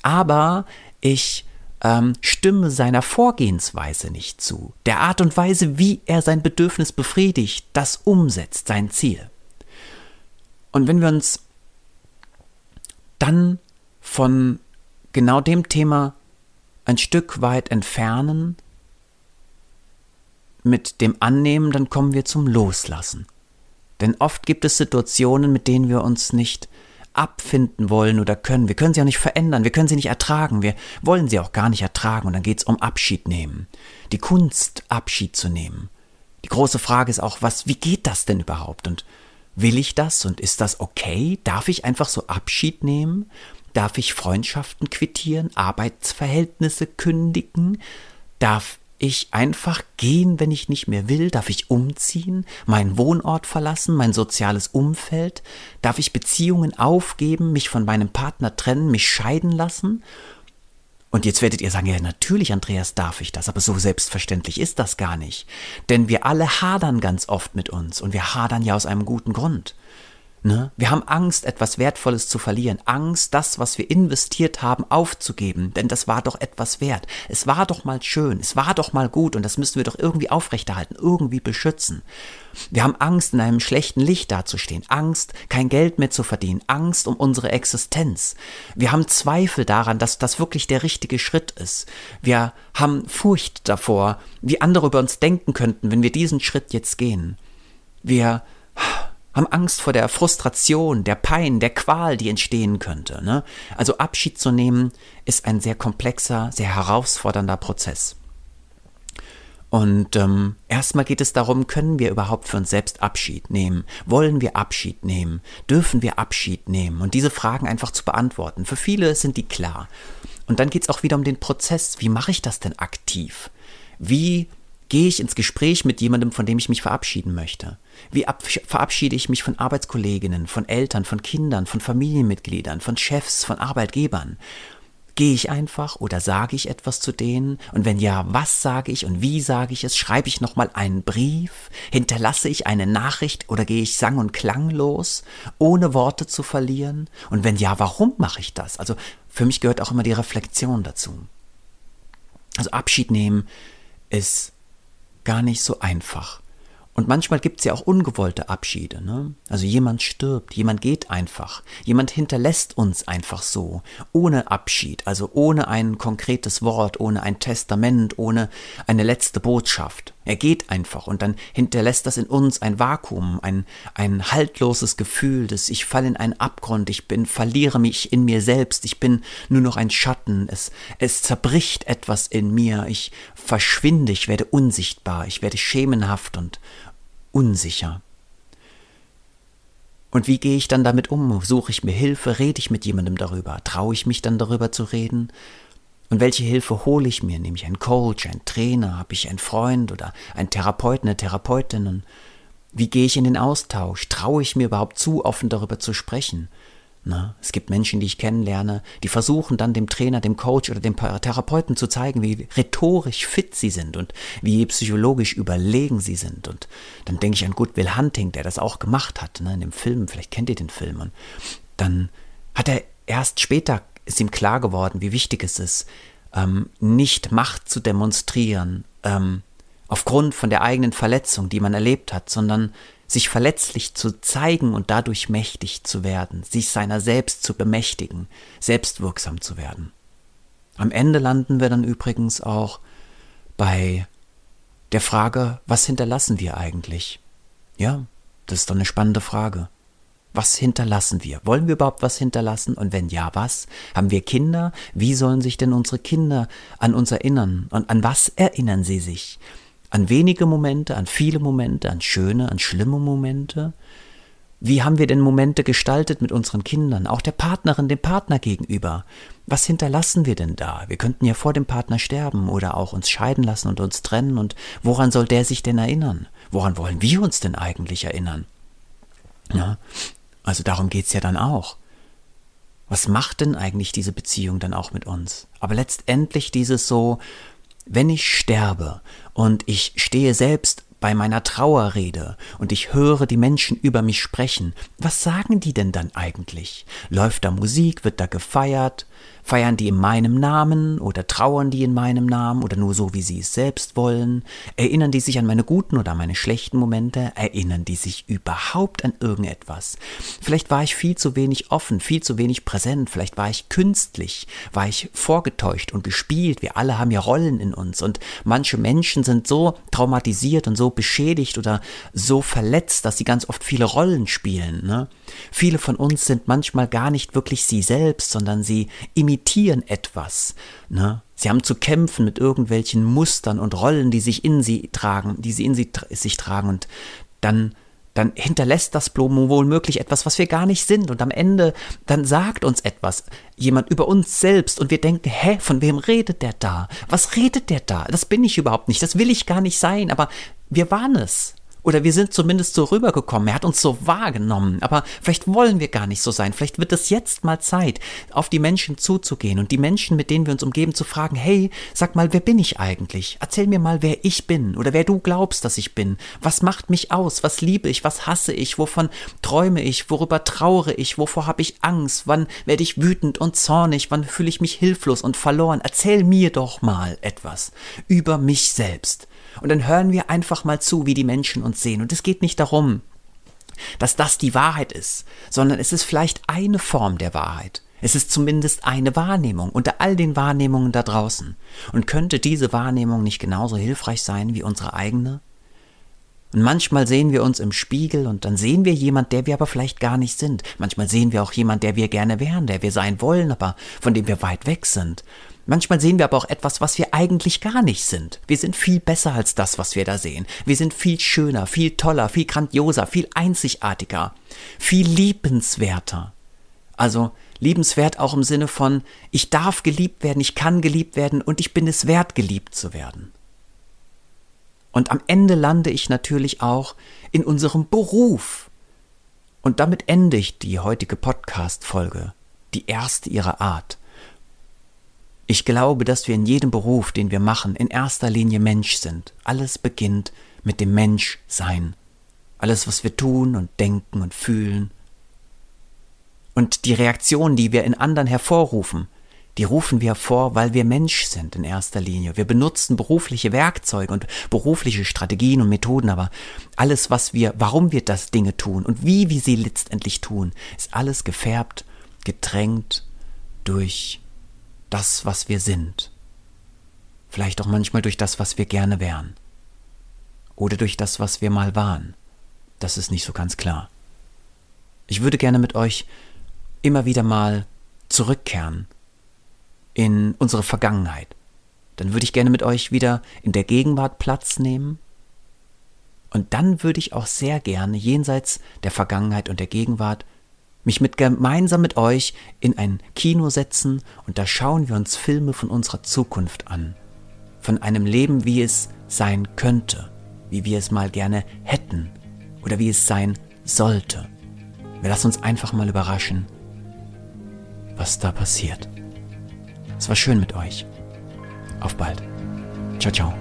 Aber ich ähm, stimme seiner Vorgehensweise nicht zu. Der Art und Weise, wie er sein Bedürfnis befriedigt, das umsetzt, sein Ziel. Und wenn wir uns dann von genau dem Thema ein Stück weit entfernen, mit dem Annehmen, dann kommen wir zum Loslassen. Denn oft gibt es Situationen, mit denen wir uns nicht abfinden wollen oder können. Wir können sie auch nicht verändern, wir können sie nicht ertragen, wir wollen sie auch gar nicht ertragen und dann geht es um Abschied nehmen. Die Kunst, Abschied zu nehmen. Die große Frage ist auch, was, wie geht das denn überhaupt? Und will ich das und ist das okay? Darf ich einfach so Abschied nehmen? Darf ich Freundschaften quittieren, Arbeitsverhältnisse kündigen? Darf ich einfach gehen, wenn ich nicht mehr will? Darf ich umziehen, meinen Wohnort verlassen, mein soziales Umfeld? Darf ich Beziehungen aufgeben, mich von meinem Partner trennen, mich scheiden lassen? Und jetzt werdet ihr sagen, ja, natürlich, Andreas, darf ich das, aber so selbstverständlich ist das gar nicht. Denn wir alle hadern ganz oft mit uns und wir hadern ja aus einem guten Grund. Ne? Wir haben Angst, etwas Wertvolles zu verlieren. Angst, das, was wir investiert haben, aufzugeben. Denn das war doch etwas wert. Es war doch mal schön. Es war doch mal gut. Und das müssen wir doch irgendwie aufrechterhalten, irgendwie beschützen. Wir haben Angst, in einem schlechten Licht dazustehen. Angst, kein Geld mehr zu verdienen. Angst um unsere Existenz. Wir haben Zweifel daran, dass das wirklich der richtige Schritt ist. Wir haben Furcht davor, wie andere über uns denken könnten, wenn wir diesen Schritt jetzt gehen. Wir haben Angst vor der Frustration, der Pein, der Qual, die entstehen könnte. Ne? Also Abschied zu nehmen ist ein sehr komplexer, sehr herausfordernder Prozess. Und ähm, erstmal geht es darum, können wir überhaupt für uns selbst Abschied nehmen? Wollen wir Abschied nehmen? Dürfen wir Abschied nehmen? Und diese Fragen einfach zu beantworten. Für viele sind die klar. Und dann geht es auch wieder um den Prozess. Wie mache ich das denn aktiv? Wie gehe ich ins Gespräch mit jemandem, von dem ich mich verabschieden möchte? Wie verabschiede ich mich von Arbeitskolleginnen, von Eltern, von Kindern, von Familienmitgliedern, von Chefs, von Arbeitgebern? Gehe ich einfach oder sage ich etwas zu denen? Und wenn ja, was sage ich und wie sage ich es? Schreibe ich nochmal einen Brief? Hinterlasse ich eine Nachricht oder gehe ich sang- und klanglos, ohne Worte zu verlieren? Und wenn ja, warum mache ich das? Also für mich gehört auch immer die Reflexion dazu. Also Abschied nehmen ist gar nicht so einfach. Und manchmal gibt es ja auch ungewollte Abschiede. Ne? Also jemand stirbt, jemand geht einfach, jemand hinterlässt uns einfach so, ohne Abschied, also ohne ein konkretes Wort, ohne ein Testament, ohne eine letzte Botschaft. Er geht einfach und dann hinterlässt das in uns ein Vakuum, ein, ein haltloses Gefühl, dass ich falle in einen Abgrund, ich bin, verliere mich in mir selbst, ich bin nur noch ein Schatten, es, es zerbricht etwas in mir, ich verschwinde, ich werde unsichtbar, ich werde schemenhaft und, unsicher. Und wie gehe ich dann damit um? Suche ich mir Hilfe? Rede ich mit jemandem darüber? Traue ich mich dann darüber zu reden? Und welche Hilfe hole ich mir? Nehme ich einen Coach, einen Trainer? Habe ich einen Freund oder einen Therapeuten, eine Therapeutin? Und wie gehe ich in den Austausch? Traue ich mir überhaupt zu, offen darüber zu sprechen? Na, es gibt Menschen, die ich kennenlerne, die versuchen dann dem Trainer, dem Coach oder dem Therapeuten zu zeigen, wie rhetorisch fit sie sind und wie psychologisch überlegen sie sind. Und dann denke ich an Goodwill Hunting, der das auch gemacht hat, ne, in dem Film, vielleicht kennt ihr den Film. Und dann hat er erst später, ist ihm klar geworden, wie wichtig es ist, ähm, nicht Macht zu demonstrieren, ähm, aufgrund von der eigenen Verletzung, die man erlebt hat, sondern sich verletzlich zu zeigen und dadurch mächtig zu werden, sich seiner selbst zu bemächtigen, selbstwirksam zu werden. Am Ende landen wir dann übrigens auch bei der Frage, was hinterlassen wir eigentlich? Ja, das ist doch eine spannende Frage. Was hinterlassen wir? Wollen wir überhaupt was hinterlassen? Und wenn ja, was? Haben wir Kinder? Wie sollen sich denn unsere Kinder an uns erinnern? Und an was erinnern sie sich? An wenige Momente, an viele Momente, an schöne, an schlimme Momente? Wie haben wir denn Momente gestaltet mit unseren Kindern, auch der Partnerin, dem Partner gegenüber? Was hinterlassen wir denn da? Wir könnten ja vor dem Partner sterben oder auch uns scheiden lassen und uns trennen. Und woran soll der sich denn erinnern? Woran wollen wir uns denn eigentlich erinnern? Ja, also darum geht's ja dann auch. Was macht denn eigentlich diese Beziehung dann auch mit uns? Aber letztendlich dieses so, wenn ich sterbe und ich stehe selbst bei meiner Trauerrede und ich höre die Menschen über mich sprechen, was sagen die denn dann eigentlich? Läuft da Musik, wird da gefeiert, Feiern die in meinem Namen oder trauern die in meinem Namen oder nur so, wie sie es selbst wollen? Erinnern die sich an meine guten oder meine schlechten Momente? Erinnern die sich überhaupt an irgendetwas? Vielleicht war ich viel zu wenig offen, viel zu wenig präsent, vielleicht war ich künstlich, war ich vorgetäuscht und gespielt. Wir alle haben ja Rollen in uns und manche Menschen sind so traumatisiert und so beschädigt oder so verletzt, dass sie ganz oft viele Rollen spielen. Ne? Viele von uns sind manchmal gar nicht wirklich sie selbst, sondern sie imitieren etwas. Ne? Sie haben zu kämpfen mit irgendwelchen Mustern und Rollen, die sich in sie tragen, die sie in sie, sich tragen und dann dann hinterlässt das Blumen wohl möglich etwas, was wir gar nicht sind. Und am Ende, dann sagt uns etwas, jemand über uns selbst. Und wir denken, hä, von wem redet der da? Was redet der da? Das bin ich überhaupt nicht. Das will ich gar nicht sein. Aber wir waren es. Oder wir sind zumindest so rübergekommen. Er hat uns so wahrgenommen. Aber vielleicht wollen wir gar nicht so sein. Vielleicht wird es jetzt mal Zeit, auf die Menschen zuzugehen und die Menschen, mit denen wir uns umgeben, zu fragen, hey, sag mal, wer bin ich eigentlich? Erzähl mir mal, wer ich bin oder wer du glaubst, dass ich bin. Was macht mich aus? Was liebe ich? Was hasse ich? Wovon träume ich? Worüber trauere ich? Wovor habe ich Angst? Wann werde ich wütend und zornig? Wann fühle ich mich hilflos und verloren? Erzähl mir doch mal etwas über mich selbst. Und dann hören wir einfach mal zu, wie die Menschen uns sehen. Und es geht nicht darum, dass das die Wahrheit ist, sondern es ist vielleicht eine Form der Wahrheit. Es ist zumindest eine Wahrnehmung unter all den Wahrnehmungen da draußen. Und könnte diese Wahrnehmung nicht genauso hilfreich sein wie unsere eigene? Und manchmal sehen wir uns im Spiegel und dann sehen wir jemand, der wir aber vielleicht gar nicht sind. Manchmal sehen wir auch jemand, der wir gerne wären, der wir sein wollen, aber von dem wir weit weg sind. Manchmal sehen wir aber auch etwas, was wir eigentlich gar nicht sind. Wir sind viel besser als das, was wir da sehen. Wir sind viel schöner, viel toller, viel grandioser, viel einzigartiger, viel liebenswerter. Also liebenswert auch im Sinne von, ich darf geliebt werden, ich kann geliebt werden und ich bin es wert, geliebt zu werden. Und am Ende lande ich natürlich auch in unserem Beruf. Und damit ende ich die heutige Podcast-Folge, die erste ihrer Art. Ich glaube, dass wir in jedem Beruf, den wir machen, in erster Linie Mensch sind. Alles beginnt mit dem Menschsein. Alles, was wir tun und denken und fühlen. Und die Reaktionen, die wir in anderen hervorrufen, die rufen wir hervor, weil wir Mensch sind in erster Linie. Wir benutzen berufliche Werkzeuge und berufliche Strategien und Methoden, aber alles, was wir, warum wir das Dinge tun und wie wir sie letztendlich tun, ist alles gefärbt, gedrängt durch das, was wir sind. Vielleicht auch manchmal durch das, was wir gerne wären. Oder durch das, was wir mal waren. Das ist nicht so ganz klar. Ich würde gerne mit euch immer wieder mal zurückkehren in unsere Vergangenheit. Dann würde ich gerne mit euch wieder in der Gegenwart Platz nehmen. Und dann würde ich auch sehr gerne jenseits der Vergangenheit und der Gegenwart mich mit gemeinsam mit euch in ein Kino setzen und da schauen wir uns Filme von unserer Zukunft an. Von einem Leben, wie es sein könnte, wie wir es mal gerne hätten oder wie es sein sollte. Wir lassen uns einfach mal überraschen, was da passiert. Es war schön mit euch. Auf bald. Ciao, ciao.